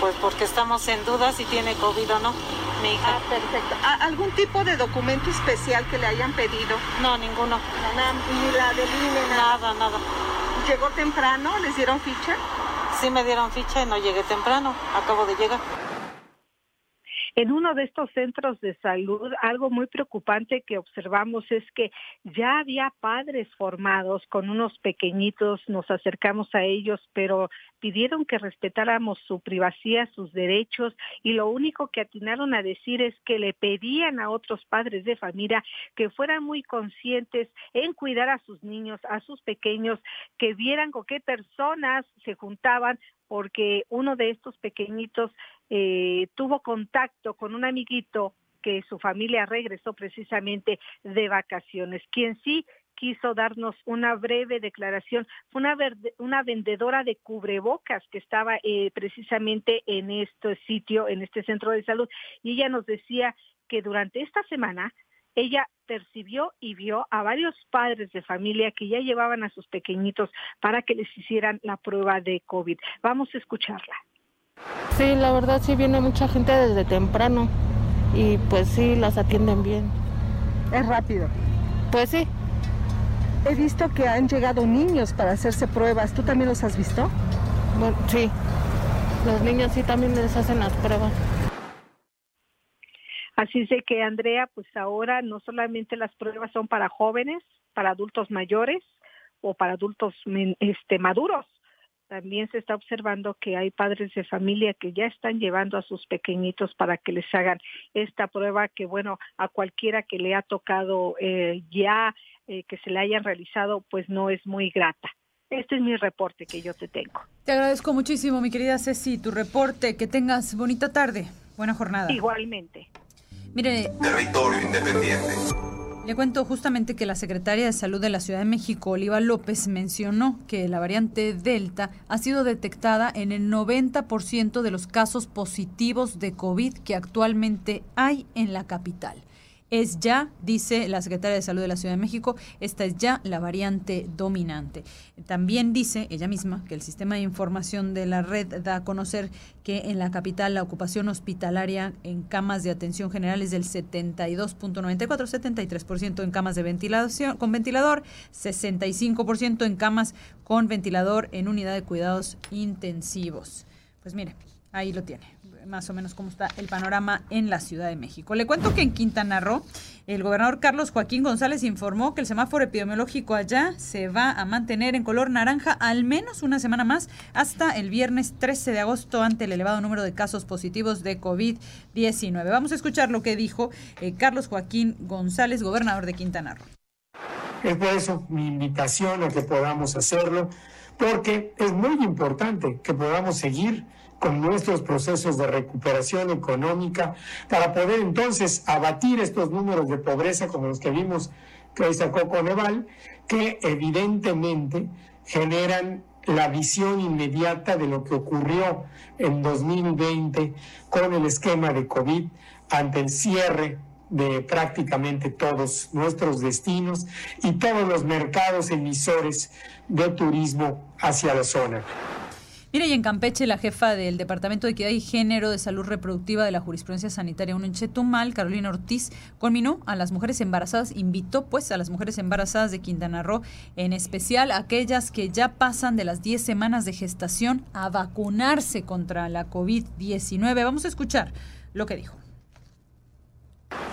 Pues porque estamos en duda si tiene COVID o no, mi hija. Ah, perfecto. ¿Algún tipo de documento especial que le hayan pedido? No, ninguno. Nada, ni la del INE, nada. Nada, nada. ¿Llegó temprano? ¿Les dieron ficha? Sí me dieron ficha y no llegué temprano. Acabo de llegar. En uno de estos centros de salud, algo muy preocupante que observamos es que ya había padres formados con unos pequeñitos, nos acercamos a ellos, pero pidieron que respetáramos su privacidad, sus derechos, y lo único que atinaron a decir es que le pedían a otros padres de familia que fueran muy conscientes en cuidar a sus niños, a sus pequeños, que vieran con qué personas se juntaban porque uno de estos pequeñitos eh, tuvo contacto con un amiguito que su familia regresó precisamente de vacaciones, quien sí quiso darnos una breve declaración. Fue una, una vendedora de cubrebocas que estaba eh, precisamente en este sitio, en este centro de salud, y ella nos decía que durante esta semana ella percibió y vio a varios padres de familia que ya llevaban a sus pequeñitos para que les hicieran la prueba de COVID. Vamos a escucharla. Sí, la verdad sí viene mucha gente desde temprano y pues sí, las atienden bien. ¿Es rápido? Pues sí. He visto que han llegado niños para hacerse pruebas. ¿Tú también los has visto? Bueno, sí. Los niños sí también les hacen las pruebas. Así es de que, Andrea, pues ahora no solamente las pruebas son para jóvenes, para adultos mayores o para adultos este, maduros. También se está observando que hay padres de familia que ya están llevando a sus pequeñitos para que les hagan esta prueba que, bueno, a cualquiera que le ha tocado eh, ya eh, que se le hayan realizado, pues no es muy grata. Este es mi reporte que yo te tengo. Te agradezco muchísimo, mi querida Ceci, tu reporte. Que tengas bonita tarde, buena jornada. Igualmente. Mire, Territorio Independiente. Le cuento justamente que la secretaria de Salud de la Ciudad de México, Oliva López, mencionó que la variante Delta ha sido detectada en el 90% de los casos positivos de COVID que actualmente hay en la capital es ya, dice la secretaria de Salud de la Ciudad de México, esta es ya la variante dominante. También dice ella misma que el sistema de información de la red da a conocer que en la capital la ocupación hospitalaria en camas de atención general es del 72.94, 73% en camas de ventilación con ventilador, 65% en camas con ventilador en unidad de cuidados intensivos. Pues mire, ahí lo tiene más o menos cómo está el panorama en la Ciudad de México. Le cuento que en Quintana Roo, el gobernador Carlos Joaquín González informó que el semáforo epidemiológico allá se va a mantener en color naranja al menos una semana más hasta el viernes 13 de agosto ante el elevado número de casos positivos de COVID-19. Vamos a escuchar lo que dijo eh, Carlos Joaquín González, gobernador de Quintana Roo. Es por eso mi invitación a que podamos hacerlo, porque es muy importante que podamos seguir con nuestros procesos de recuperación económica para poder entonces abatir estos números de pobreza como los que vimos que hoy sacó Coneval, que evidentemente generan la visión inmediata de lo que ocurrió en 2020 con el esquema de COVID ante el cierre de prácticamente todos nuestros destinos y todos los mercados emisores de turismo hacia la zona. Mira, y en Campeche, la jefa del Departamento de Equidad y Género de Salud Reproductiva de la Jurisprudencia Sanitaria 1 en Chetumal, Carolina Ortiz, conminó a las mujeres embarazadas, invitó pues a las mujeres embarazadas de Quintana Roo, en especial aquellas que ya pasan de las 10 semanas de gestación, a vacunarse contra la COVID-19. Vamos a escuchar lo que dijo.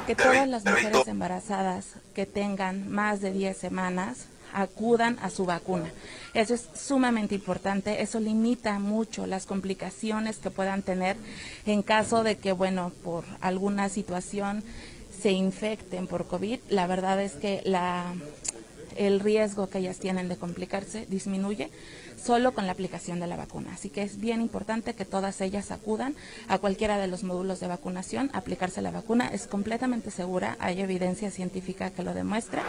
Que todas las mujeres embarazadas que tengan más de 10 semanas acudan a su vacuna. Eso es sumamente importante, eso limita mucho las complicaciones que puedan tener en caso de que, bueno, por alguna situación se infecten por COVID. La verdad es que el riesgo que ellas tienen de complicarse disminuye solo con la aplicación de la vacuna. Así que es bien importante que todas ellas acudan a cualquiera de los módulos de vacunación, aplicarse la vacuna. Es completamente segura, hay evidencia científica que lo demuestra.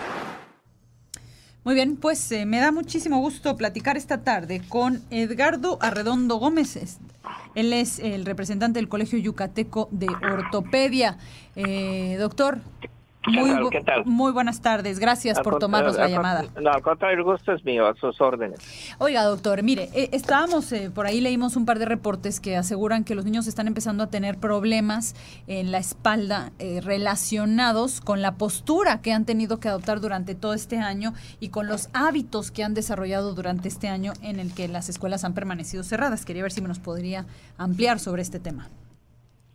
Muy bien, pues eh, me da muchísimo gusto platicar esta tarde con Edgardo Arredondo Gómez. Él es el representante del Colegio Yucateco de Ortopedia. Eh, doctor, muy, ¿Qué tal? muy buenas tardes. Gracias Al por tomarnos la llamada. No, al contrario, el gusto es mío, a sus órdenes. Oiga, doctor, mire, eh, estábamos, eh, por ahí leímos un par de reportes que aseguran que los niños están empezando a tener problemas en la espalda eh, relacionados con la postura que han tenido que adoptar durante todo este año y con los hábitos que han desarrollado durante este año en el que las escuelas han permanecido cerradas. Quería ver si me nos podría ampliar sobre este tema.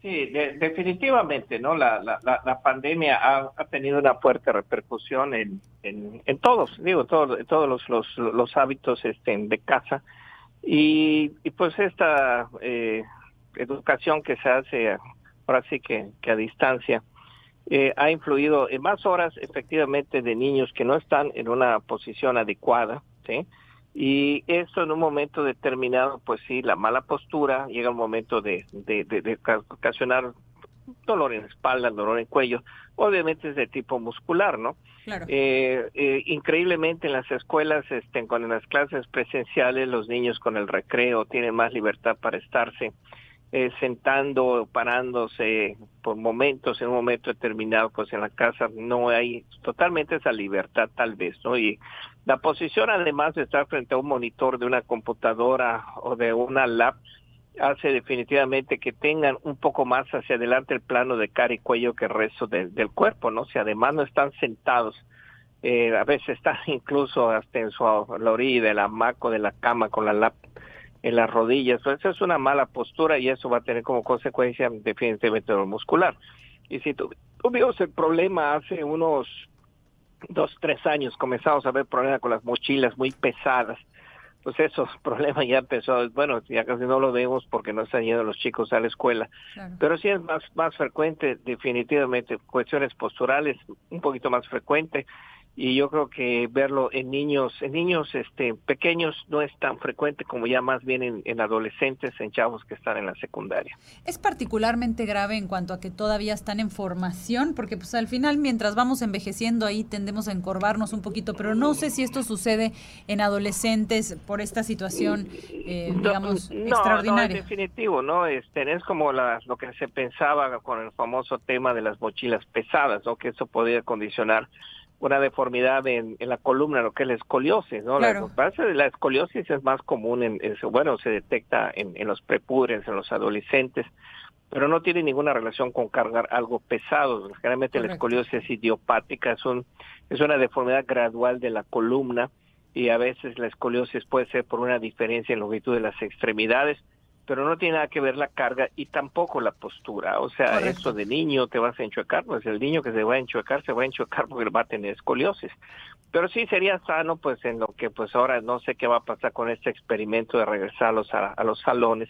Sí, de- definitivamente, ¿no? La, la, la, pandemia ha, ha tenido una fuerte repercusión en, en, todos, digo, todos, en todos los, los, los hábitos este, de casa. Y, y pues esta eh, educación que se hace ahora sí que, que a distancia eh, ha influido en más horas efectivamente de niños que no están en una posición adecuada, ¿sí? Y esto en un momento determinado, pues sí, la mala postura llega un momento de, de, de- de ca- ocasionar dolor en espalda, dolor en cuello, obviamente es de tipo muscular, ¿no? Claro. Eh, eh, increíblemente en las escuelas, este, con las clases presenciales, los niños con el recreo tienen más libertad para estarse eh, sentando, parándose por momentos, en un momento determinado, pues en la casa no hay totalmente esa libertad tal vez, ¿no? Y la posición además de estar frente a un monitor de una computadora o de una lap hace definitivamente que tengan un poco más hacia adelante el plano de cara y cuello que el resto del- cuerpo, ¿no? Si además no están sentados, eh, a veces están incluso hasta en su, la orilla del hamaco de la cama con la lap en las rodillas, pues eso es una mala postura y eso va a tener como consecuencia definitivamente dolor muscular. Y si tu- tuvimos el problema hace unos dos, tres años, comenzamos a ver problemas con las mochilas muy pesadas, pues esos problemas ya empezó, bueno, ya casi no lo vemos porque no están yendo los chicos a la escuela, pero sí es más, más frecuente, definitivamente, cuestiones posturales, un poquito más frecuente, y yo creo que verlo en niños, en niños este pequeños no es tan frecuente como ya más bien en, en adolescentes, en chavos que están en la secundaria. Es particularmente grave en cuanto a que todavía están en formación, porque pues al final mientras vamos envejeciendo ahí tendemos a encorvarnos un poquito, pero no sé si esto sucede en adolescentes por esta situación, eh, digamos, No, no, extraordinaria. en definitivo, ¿no? Este, es como la- lo que se pensaba con el famoso tema de las mochilas pesadas, ¿no? Que eso podía condicionar una deformidad en, en la columna, lo que es la escoliosis, ¿no? Claro. La, la escoliosis es más común, en, bueno, se detecta en, en los prepúberes, en los adolescentes, pero no tiene ninguna relación con cargar algo pesado. Generalmente la escoliosis es idiopática, es, un, es una deformidad gradual de la columna y a veces la escoliosis puede ser por una diferencia en longitud de las extremidades, pero no tiene nada que ver la carga y tampoco la postura. O sea, Correcto. eso de niño te vas a enchuecar, pues el niño que se va a enchuecar se va a enchuecar porque va a tener escoliosis. Pero sí sería sano, pues en lo que pues ahora no sé qué va a pasar con este experimento de regresarlos a, a los salones,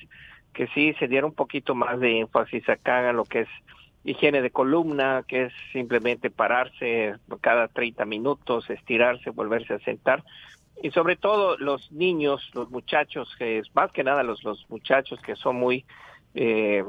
que sí se diera un poquito más de énfasis acá en lo que es higiene de columna, que es simplemente pararse cada 30 minutos, estirarse, volverse a sentar. Y sobre todo los niños, los muchachos, que más que nada los, los muchachos que son muy, eh,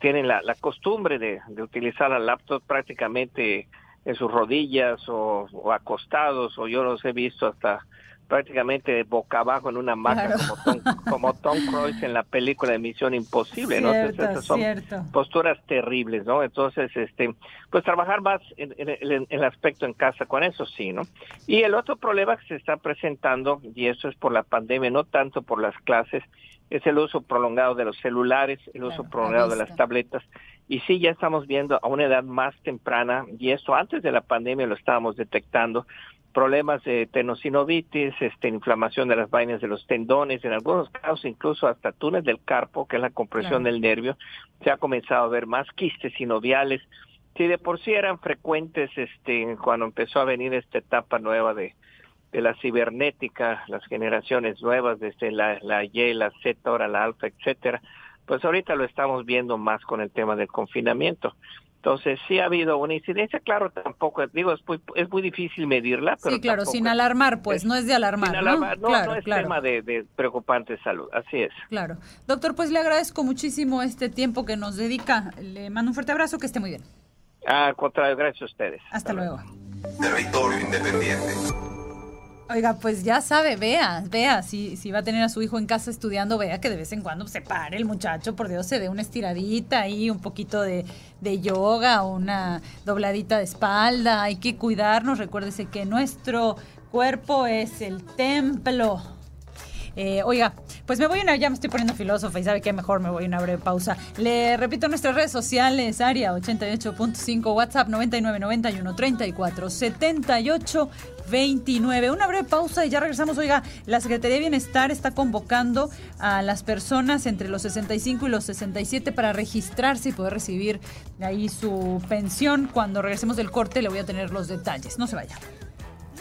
tienen la, costumbre de, de utilizar la laptop prácticamente en sus rodillas o acostados, o yo los he visto hasta prácticamente boca abajo en una hamaca Claro. como, Tom, como Tom Cruise en la película de Misión Imposible, ¿no? Entonces, esas son cierto. posturas terribles, ¿no? Entonces, este, pues trabajar más en, en- el aspecto en casa con eso, sí, ¿no? Y el otro problema que se está presentando, y eso es por la pandemia, no tanto por las clases, es el uso prolongado de los celulares, el uso prolongado de las tabletas. Y sí, ya estamos viendo a una edad más temprana, y esto antes de la pandemia lo estábamos detectando, problemas de tenosinovitis, este, inflamación de las vainas de los tendones, en algunos casos incluso hasta túnel del carpo, que es la compresión Claro. del nervio, se ha comenzado a ver más quistes sinoviales. Si de por sí eran frecuentes este, cuando empezó a venir esta etapa nueva de, de la cibernética, las generaciones nuevas, desde la, la Y, la Z, ahora la alfa, etcétera, pues ahorita lo estamos viendo más con el tema del confinamiento. Entonces sí ha habido una incidencia, claro, tampoco, digo, es muy, es muy difícil medirla, pero Sí, claro, sin alarmar, pues no es de alarmar, sin ¿no? alarmar, no, claro, no es claro. tema de, de preocupante salud, así es. Claro. Doctor, pues le agradezco muchísimo este tiempo que nos dedica. Le mando un fuerte abrazo, que esté muy bien. Al contrario, gracias a ustedes. Hasta luego. Territorio Independiente. Oiga, pues ya sabe, vea, vea, si, si va a tener a su hijo en casa estudiando, vea que de vez en cuando se pare el muchacho, por Dios, se dé una estiradita ahí, un poquito de, de yoga, una dobladita de espalda, hay que cuidarnos, recuérdese que nuestro cuerpo es el templo. Eh, oiga, pues me voy a una, ya me estoy poniendo filósofa y sabe que mejor me voy a una breve pausa. Le repito nuestras redes sociales, Aria 88.5, WhatsApp 9991 34 78 29. Una breve pausa y ya regresamos. Oiga, la Secretaría de Bienestar está convocando a las personas entre los 65 y los 67 para registrarse y poder recibir ahí su pensión. Cuando regresemos del corte le voy a tener los detalles. No se vaya.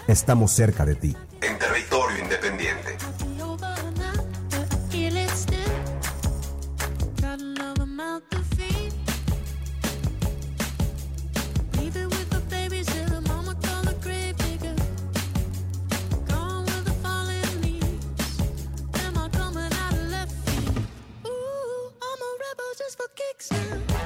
Estamos cerca de ti. En territorio independiente. fix now.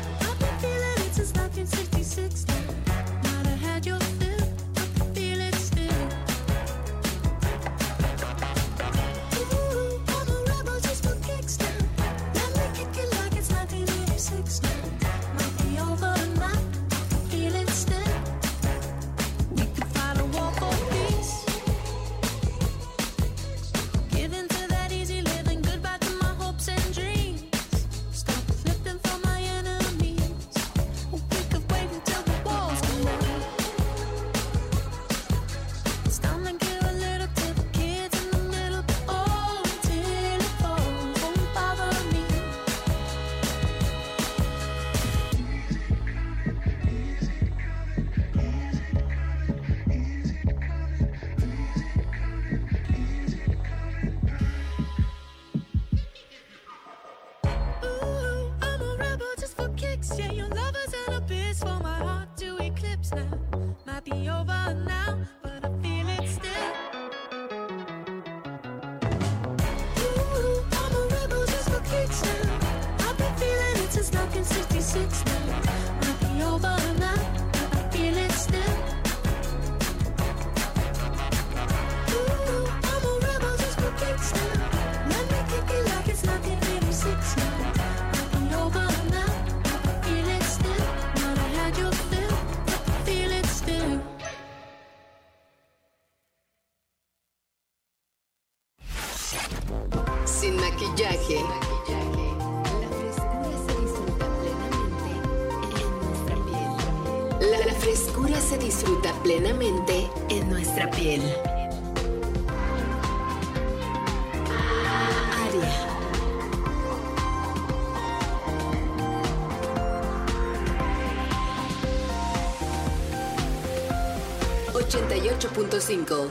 ...88.5...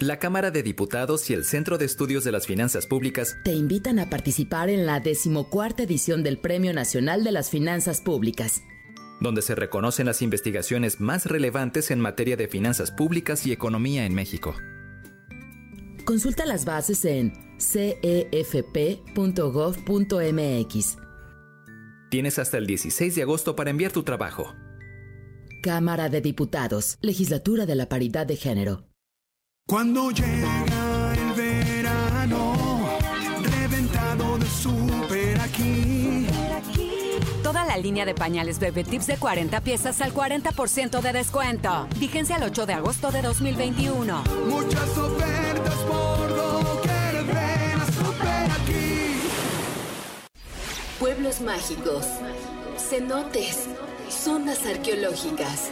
La Cámara de Diputados y el Centro de Estudios de las Finanzas Públicas te invitan a participar en la decimocuarta edición del Premio Nacional de las Finanzas Públicas. donde se reconocen las investigaciones más relevantes en materia de finanzas públicas y economía en México. Consulta las bases en cefp.gov.mx. Tienes hasta el 16 de agosto para enviar tu trabajo. Cámara de Diputados, Legislatura de la Paridad de Género. Cuando llega el verano, reventado de súper aquí. Toda la línea de pañales Bebé Tips de 40 piezas al 40% de descuento. Vigencia el 8 de agosto de 2021. Muchas ofertas por doquier, ven a súper aquí. Pueblos mágicos, cenotes, zonas arqueológicas,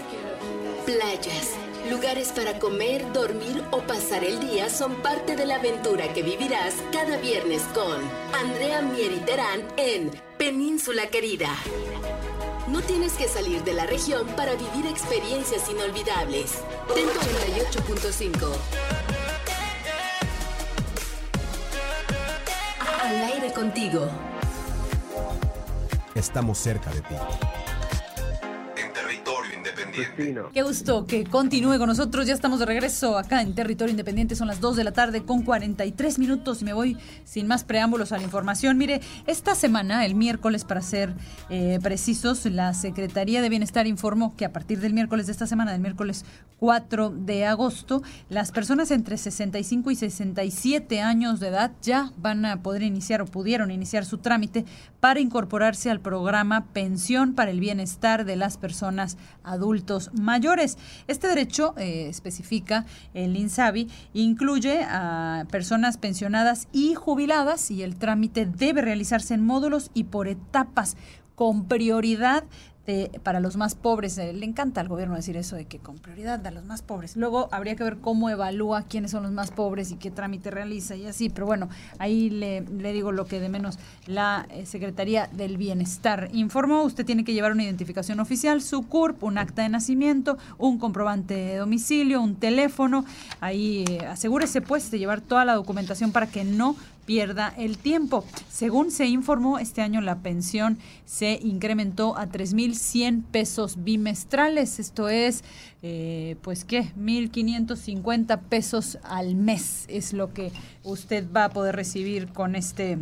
playas, lugares para comer, dormir o pasar el día son parte de la aventura que vivirás cada viernes con Andrea Mieri Terán en Península Querida. No tienes que salir de la región para vivir experiencias inolvidables. Ten 88.5. Al aire contigo. Estamos cerca de ti. Qué gusto que continúe con nosotros. Ya estamos de regreso acá en Territorio Independiente. Son las 2 de la tarde con 43 minutos y me voy sin más preámbulos a la información. Mire, esta semana, el miércoles para ser eh, precisos, la Secretaría de Bienestar informó que a partir del miércoles de esta semana, del miércoles 4 de agosto, las personas entre 65 y 67 años de edad ya van a poder iniciar o pudieron iniciar su trámite para incorporarse al programa Pensión para el Bienestar de las Personas Mayores. Este derecho, eh, especifica el INSABI, incluye a personas pensionadas y jubiladas y el trámite debe realizarse en módulos y por etapas con prioridad de- para los más pobres. Eh, le encanta al gobierno decir eso de que con prioridad a los más pobres. Luego habría que ver cómo evalúa quiénes son los más pobres y qué trámite realiza y así. Pero bueno, ahí le, le digo lo que de menos la eh, Secretaría del Bienestar informó. Usted tiene que llevar una identificación oficial, su CURP, un acta de nacimiento, un comprobante de domicilio, un teléfono. Ahí eh, asegúrese pues de llevar toda la documentación para que no pierda el tiempo. Según se informó, este año la pensión se incrementó a 3.100 pesos bimestrales. Esto es, eh, pues, ¿qué? 1.550 pesos al mes es lo que usted va a poder recibir con este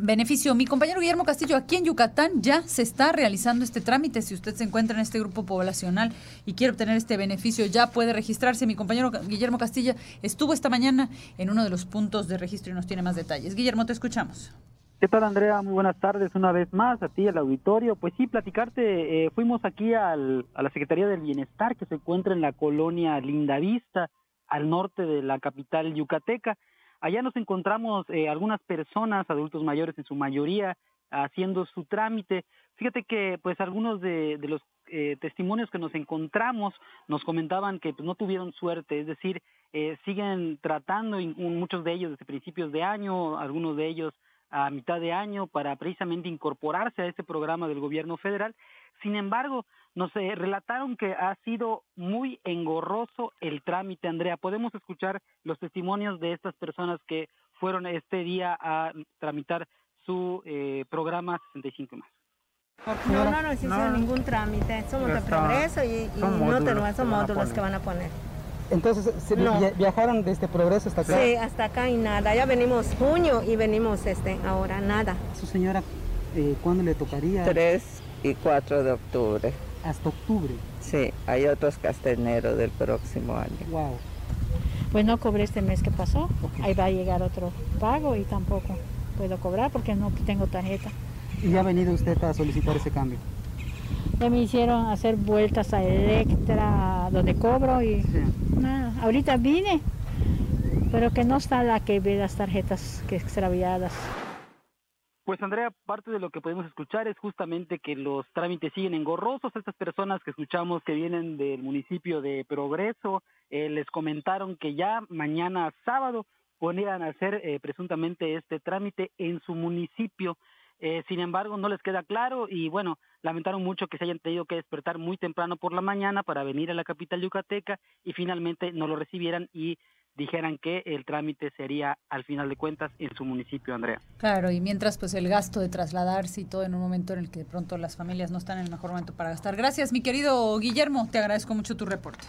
beneficio. Mi compañero Guillermo Castillo, aquí en Yucatán ya se está realizando este trámite. Si usted se encuentra en este grupo poblacional y quiere obtener este beneficio, ya puede registrarse. Mi compañero Guillermo Castilla estuvo esta mañana en uno de los puntos de registro y nos tiene más detalles. Guillermo, te escuchamos. ¿Qué tal, Andrea? Muy buenas tardes una vez más a ti, al auditorio. Pues sí, platicarte, eh, fuimos aquí al, a la Secretaría del Bienestar que se encuentra en la colonia Lindavista, al norte de la capital yucateca. Allá nos encontramos eh, algunas personas, adultos mayores en su mayoría, haciendo su trámite. Fíjate que pues algunos de, de los eh, testimonios que nos encontramos nos comentaban que pues, no tuvieron suerte, es decir, eh, siguen tratando, muchos de ellos desde principios de año, algunos de ellos a mitad de año para precisamente incorporarse a este programa del gobierno federal. Sin embargo, nos eh, relataron que ha sido muy engorroso el trámite, Andrea. Podemos escuchar los testimonios de estas personas que fueron este día a tramitar su eh, programa 65 más. No, no nos hicieron No. ningún trámite. Somos de progreso y, y son no tenemos a módulos poner. que van a poner. Entonces, ¿se No. via- ¿viajaron desde Progreso hasta acá? Sí, hasta acá y nada. Ya venimos junio y venimos este ahora nada. Su señora, eh, ¿cuándo le tocaría? 3 y 4 de octubre. Hasta octubre. Sí, hay otros que hasta enero del próximo año. Wow. Pues no cobré este mes que pasó. Ahí va a llegar otro pago y tampoco puedo cobrar porque no tengo tarjeta. ¿Y ya ha venido usted a solicitar ese cambio? Ya me hicieron hacer vueltas a Electra, donde cobro y nada. Ahorita vine, pero que no está la que ve las tarjetas que extraviadas. Pues Andrea, parte de lo que podemos escuchar es justamente que los trámites siguen engorrosos. Estas personas que escuchamos que vienen del municipio de Progreso eh, les comentaron que ya mañana sábado podrían hacer eh, presuntamente este trámite en su municipio. Eh, sin embargo, no les queda claro y bueno, lamentaron mucho que se hayan tenido que despertar muy temprano por la mañana para venir a la capital yucateca y finalmente no lo recibieran y dijeran que el trámite sería al final de cuentas en su municipio, Andrea. Claro, y mientras pues el gasto de trasladarse y todo en un momento en el que de pronto las familias no están en el mejor momento para gastar. Gracias, mi querido Guillermo, te agradezco mucho tu reporte.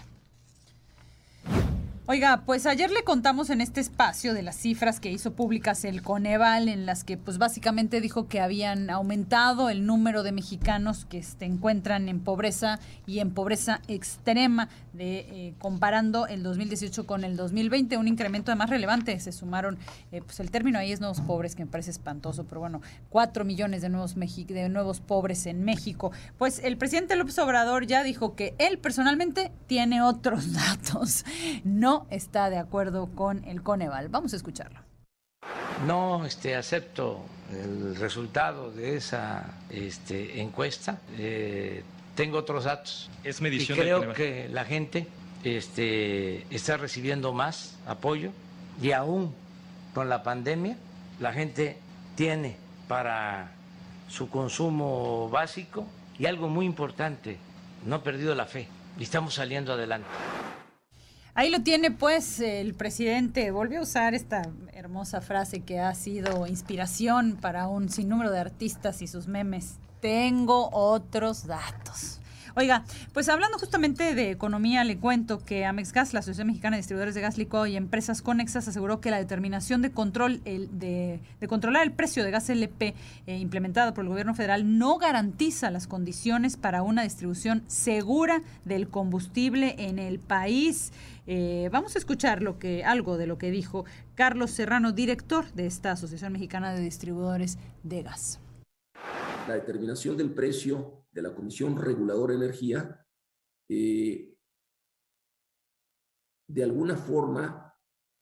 Oiga, pues ayer le contamos en este espacio de las cifras que hizo públicas el Coneval, en las que pues básicamente dijo que habían aumentado el número de mexicanos que se encuentran en pobreza y en pobreza extrema, de, eh, comparando el 2018 con el 2020, un incremento además relevante. Se sumaron, eh, pues el término ahí es nuevos pobres, que me parece espantoso, pero bueno, cuatro millones de nuevos, mexi- de nuevos pobres en México. Pues el presidente López Obrador ya dijo que él personalmente tiene otros datos. No está de acuerdo con el Coneval. Vamos a escucharlo. No este, acepto el resultado de esa este, encuesta. Eh, tengo otros datos. Es medición y creo que la gente este, está recibiendo más apoyo y aún con la pandemia la gente tiene para su consumo básico y algo muy importante, no ha perdido la fe y estamos saliendo adelante. Ahí lo tiene pues el presidente. Volvió a usar esta hermosa frase que ha sido inspiración para un sinnúmero de artistas y sus memes. Tengo otros datos. Oiga, pues hablando justamente de economía, le cuento que Amex Gas, la Asociación Mexicana de Distribuidores de Gas Licuado y Empresas Conexas, aseguró que la determinación de control de controlar el precio de gas LP eh, implementada por el gobierno federal no garantiza las condiciones para una distribución segura del combustible en el país. Eh, vamos a escuchar lo que, algo de lo que dijo Carlos Serrano, director de esta Asociación Mexicana de Distribuidores de Gas. la determinación del precio de la Comisión Reguladora de Energía eh, de alguna forma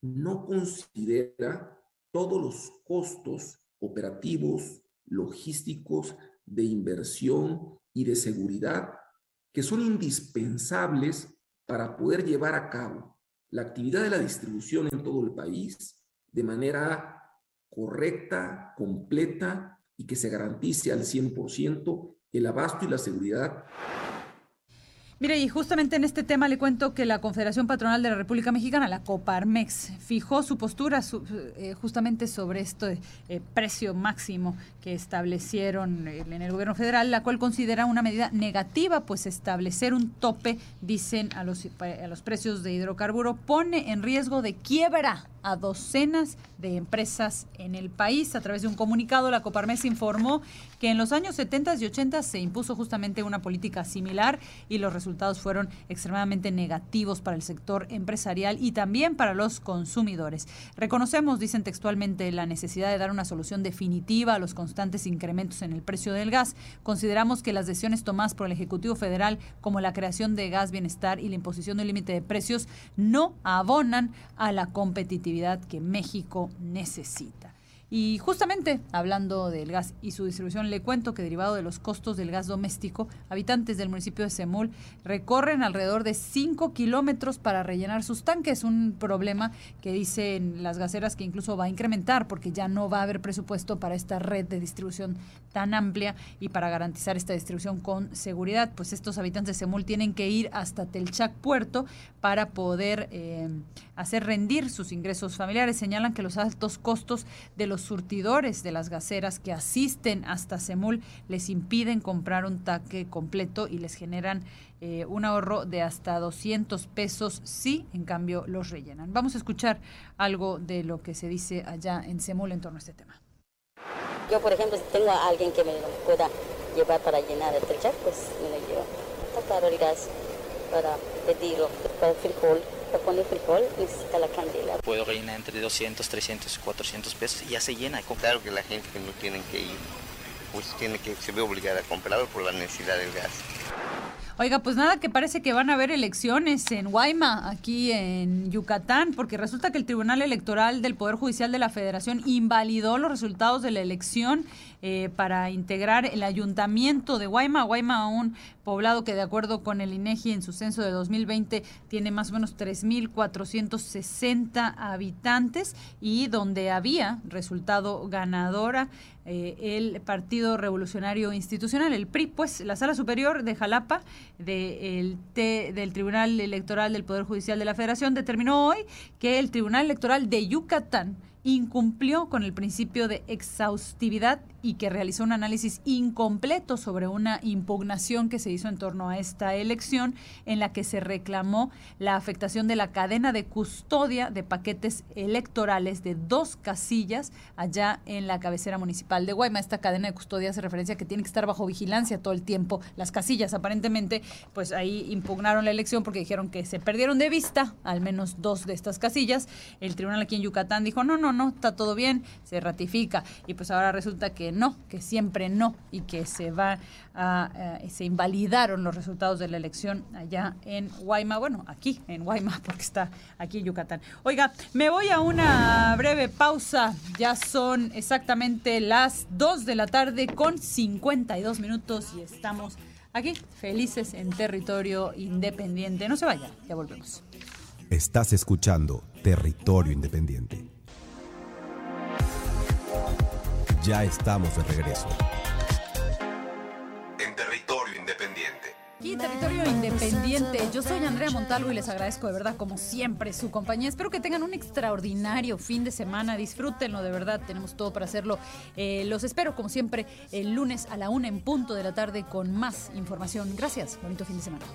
no considera todos los costos operativos, logísticos, de inversión y de seguridad que son indispensables para poder llevar a cabo la actividad de la distribución en todo el país de manera correcta, completa y que se garantice al 100% el abasto y la seguridad. Mire, y justamente en este tema le cuento que la Confederación Patronal de la República Mexicana, la Coparmex, fijó su postura eh, justamente sobre este eh, precio máximo que establecieron en el gobierno federal, la cual considera una medida negativa, pues establecer un tope, dicen, a los, a los precios de hidrocarburo, pone en riesgo de quiebra a docenas de empresas en el país. A través de un comunicado, la Coparmex informó que en los años 70 y 80 se impuso justamente una política similar y los resultados fueron extremadamente negativos para el sector empresarial y también para los consumidores. Reconocemos, dicen textualmente, la necesidad de dar una solución definitiva a los constantes incrementos en el precio del gas. Consideramos que las decisiones tomadas por el Ejecutivo Federal, como la creación de gas bienestar y la imposición de un límite de precios, no abonan a la competitividad que México necesita. Y justamente hablando del gas y su distribución, le cuento que derivado de los costos del gas doméstico, habitantes del municipio de Semul recorren alrededor de 5 kilómetros para rellenar sus tanques. Un problema que dicen las gaseras que incluso va a incrementar porque ya no va a haber presupuesto para esta red de distribución tan amplia y para garantizar esta distribución con seguridad. Pues estos habitantes de Semul tienen que ir hasta Telchac Puerto para poder eh, hacer rendir sus ingresos familiares. Señalan que los altos costos de los surtidores de las gaseras que asisten hasta Semul les impiden comprar un taque completo y les generan eh, un ahorro de hasta 200 pesos si en cambio los rellenan. Vamos a escuchar algo de lo que se dice allá en Semul en torno a este tema. Yo, por ejemplo, si tengo a alguien que me lo pueda llevar para llenar el trechar, pues me lo llevo. Está el para pedirlo, para el frijol. Para poner frijol necesita la candela. Puedo rellenar entre 200, 300, 400 pesos y ya se llena. Claro que la gente que no tiene que ir, pues tiene que, se ve obligada a comprarlo por la necesidad del gas. Oiga, pues nada, que parece que van a haber elecciones en Guayma, aquí en Yucatán, porque resulta que el Tribunal Electoral del Poder Judicial de la Federación invalidó los resultados de la elección eh, para integrar el ayuntamiento de Guayma. Guayma, un poblado que de acuerdo con el INEGI en su censo de 2020 tiene más o menos 3.460 habitantes y donde había resultado ganadora eh, el Partido Revolucionario Institucional, el PRI, pues la Sala Superior de Jalapa del Tribunal Electoral del Poder Judicial de la Federación determinó hoy que el Tribunal Electoral de Yucatán incumplió con el principio de exhaustividad y que realizó un análisis incompleto sobre una impugnación que se hizo en torno a esta elección en la que se reclamó la afectación de la cadena de custodia de paquetes electorales de dos casillas allá en la cabecera municipal de Guayma. Esta cadena de custodia hace referencia a que tiene que estar bajo vigilancia todo el tiempo. Las casillas aparentemente pues ahí impugnaron la elección porque dijeron que se perdieron de vista al menos dos de estas casillas. El tribunal aquí en Yucatán dijo, no, no, no, está todo bien, se ratifica. Y pues ahora resulta que no, que siempre no, y que se va a, eh, se invalidaron los resultados de la elección allá en Guayma, bueno, aquí en Guayma, porque está aquí en Yucatán. Oiga, me voy a una breve pausa, ya son exactamente las 2 de la tarde con 52 minutos y estamos aquí felices en territorio independiente. No se vaya, ya volvemos. Estás escuchando Territorio Independiente. Ya estamos de regreso. En territorio independiente. Aquí, Territorio Independiente. Yo soy Andrea Montalvo y les agradezco de verdad, como siempre, su compañía. Espero que tengan un extraordinario fin de semana. Disfrútenlo, de verdad. Tenemos todo para hacerlo. Eh, los espero, como siempre, el lunes a la una en punto de la tarde con más información. Gracias. Bonito fin de semana.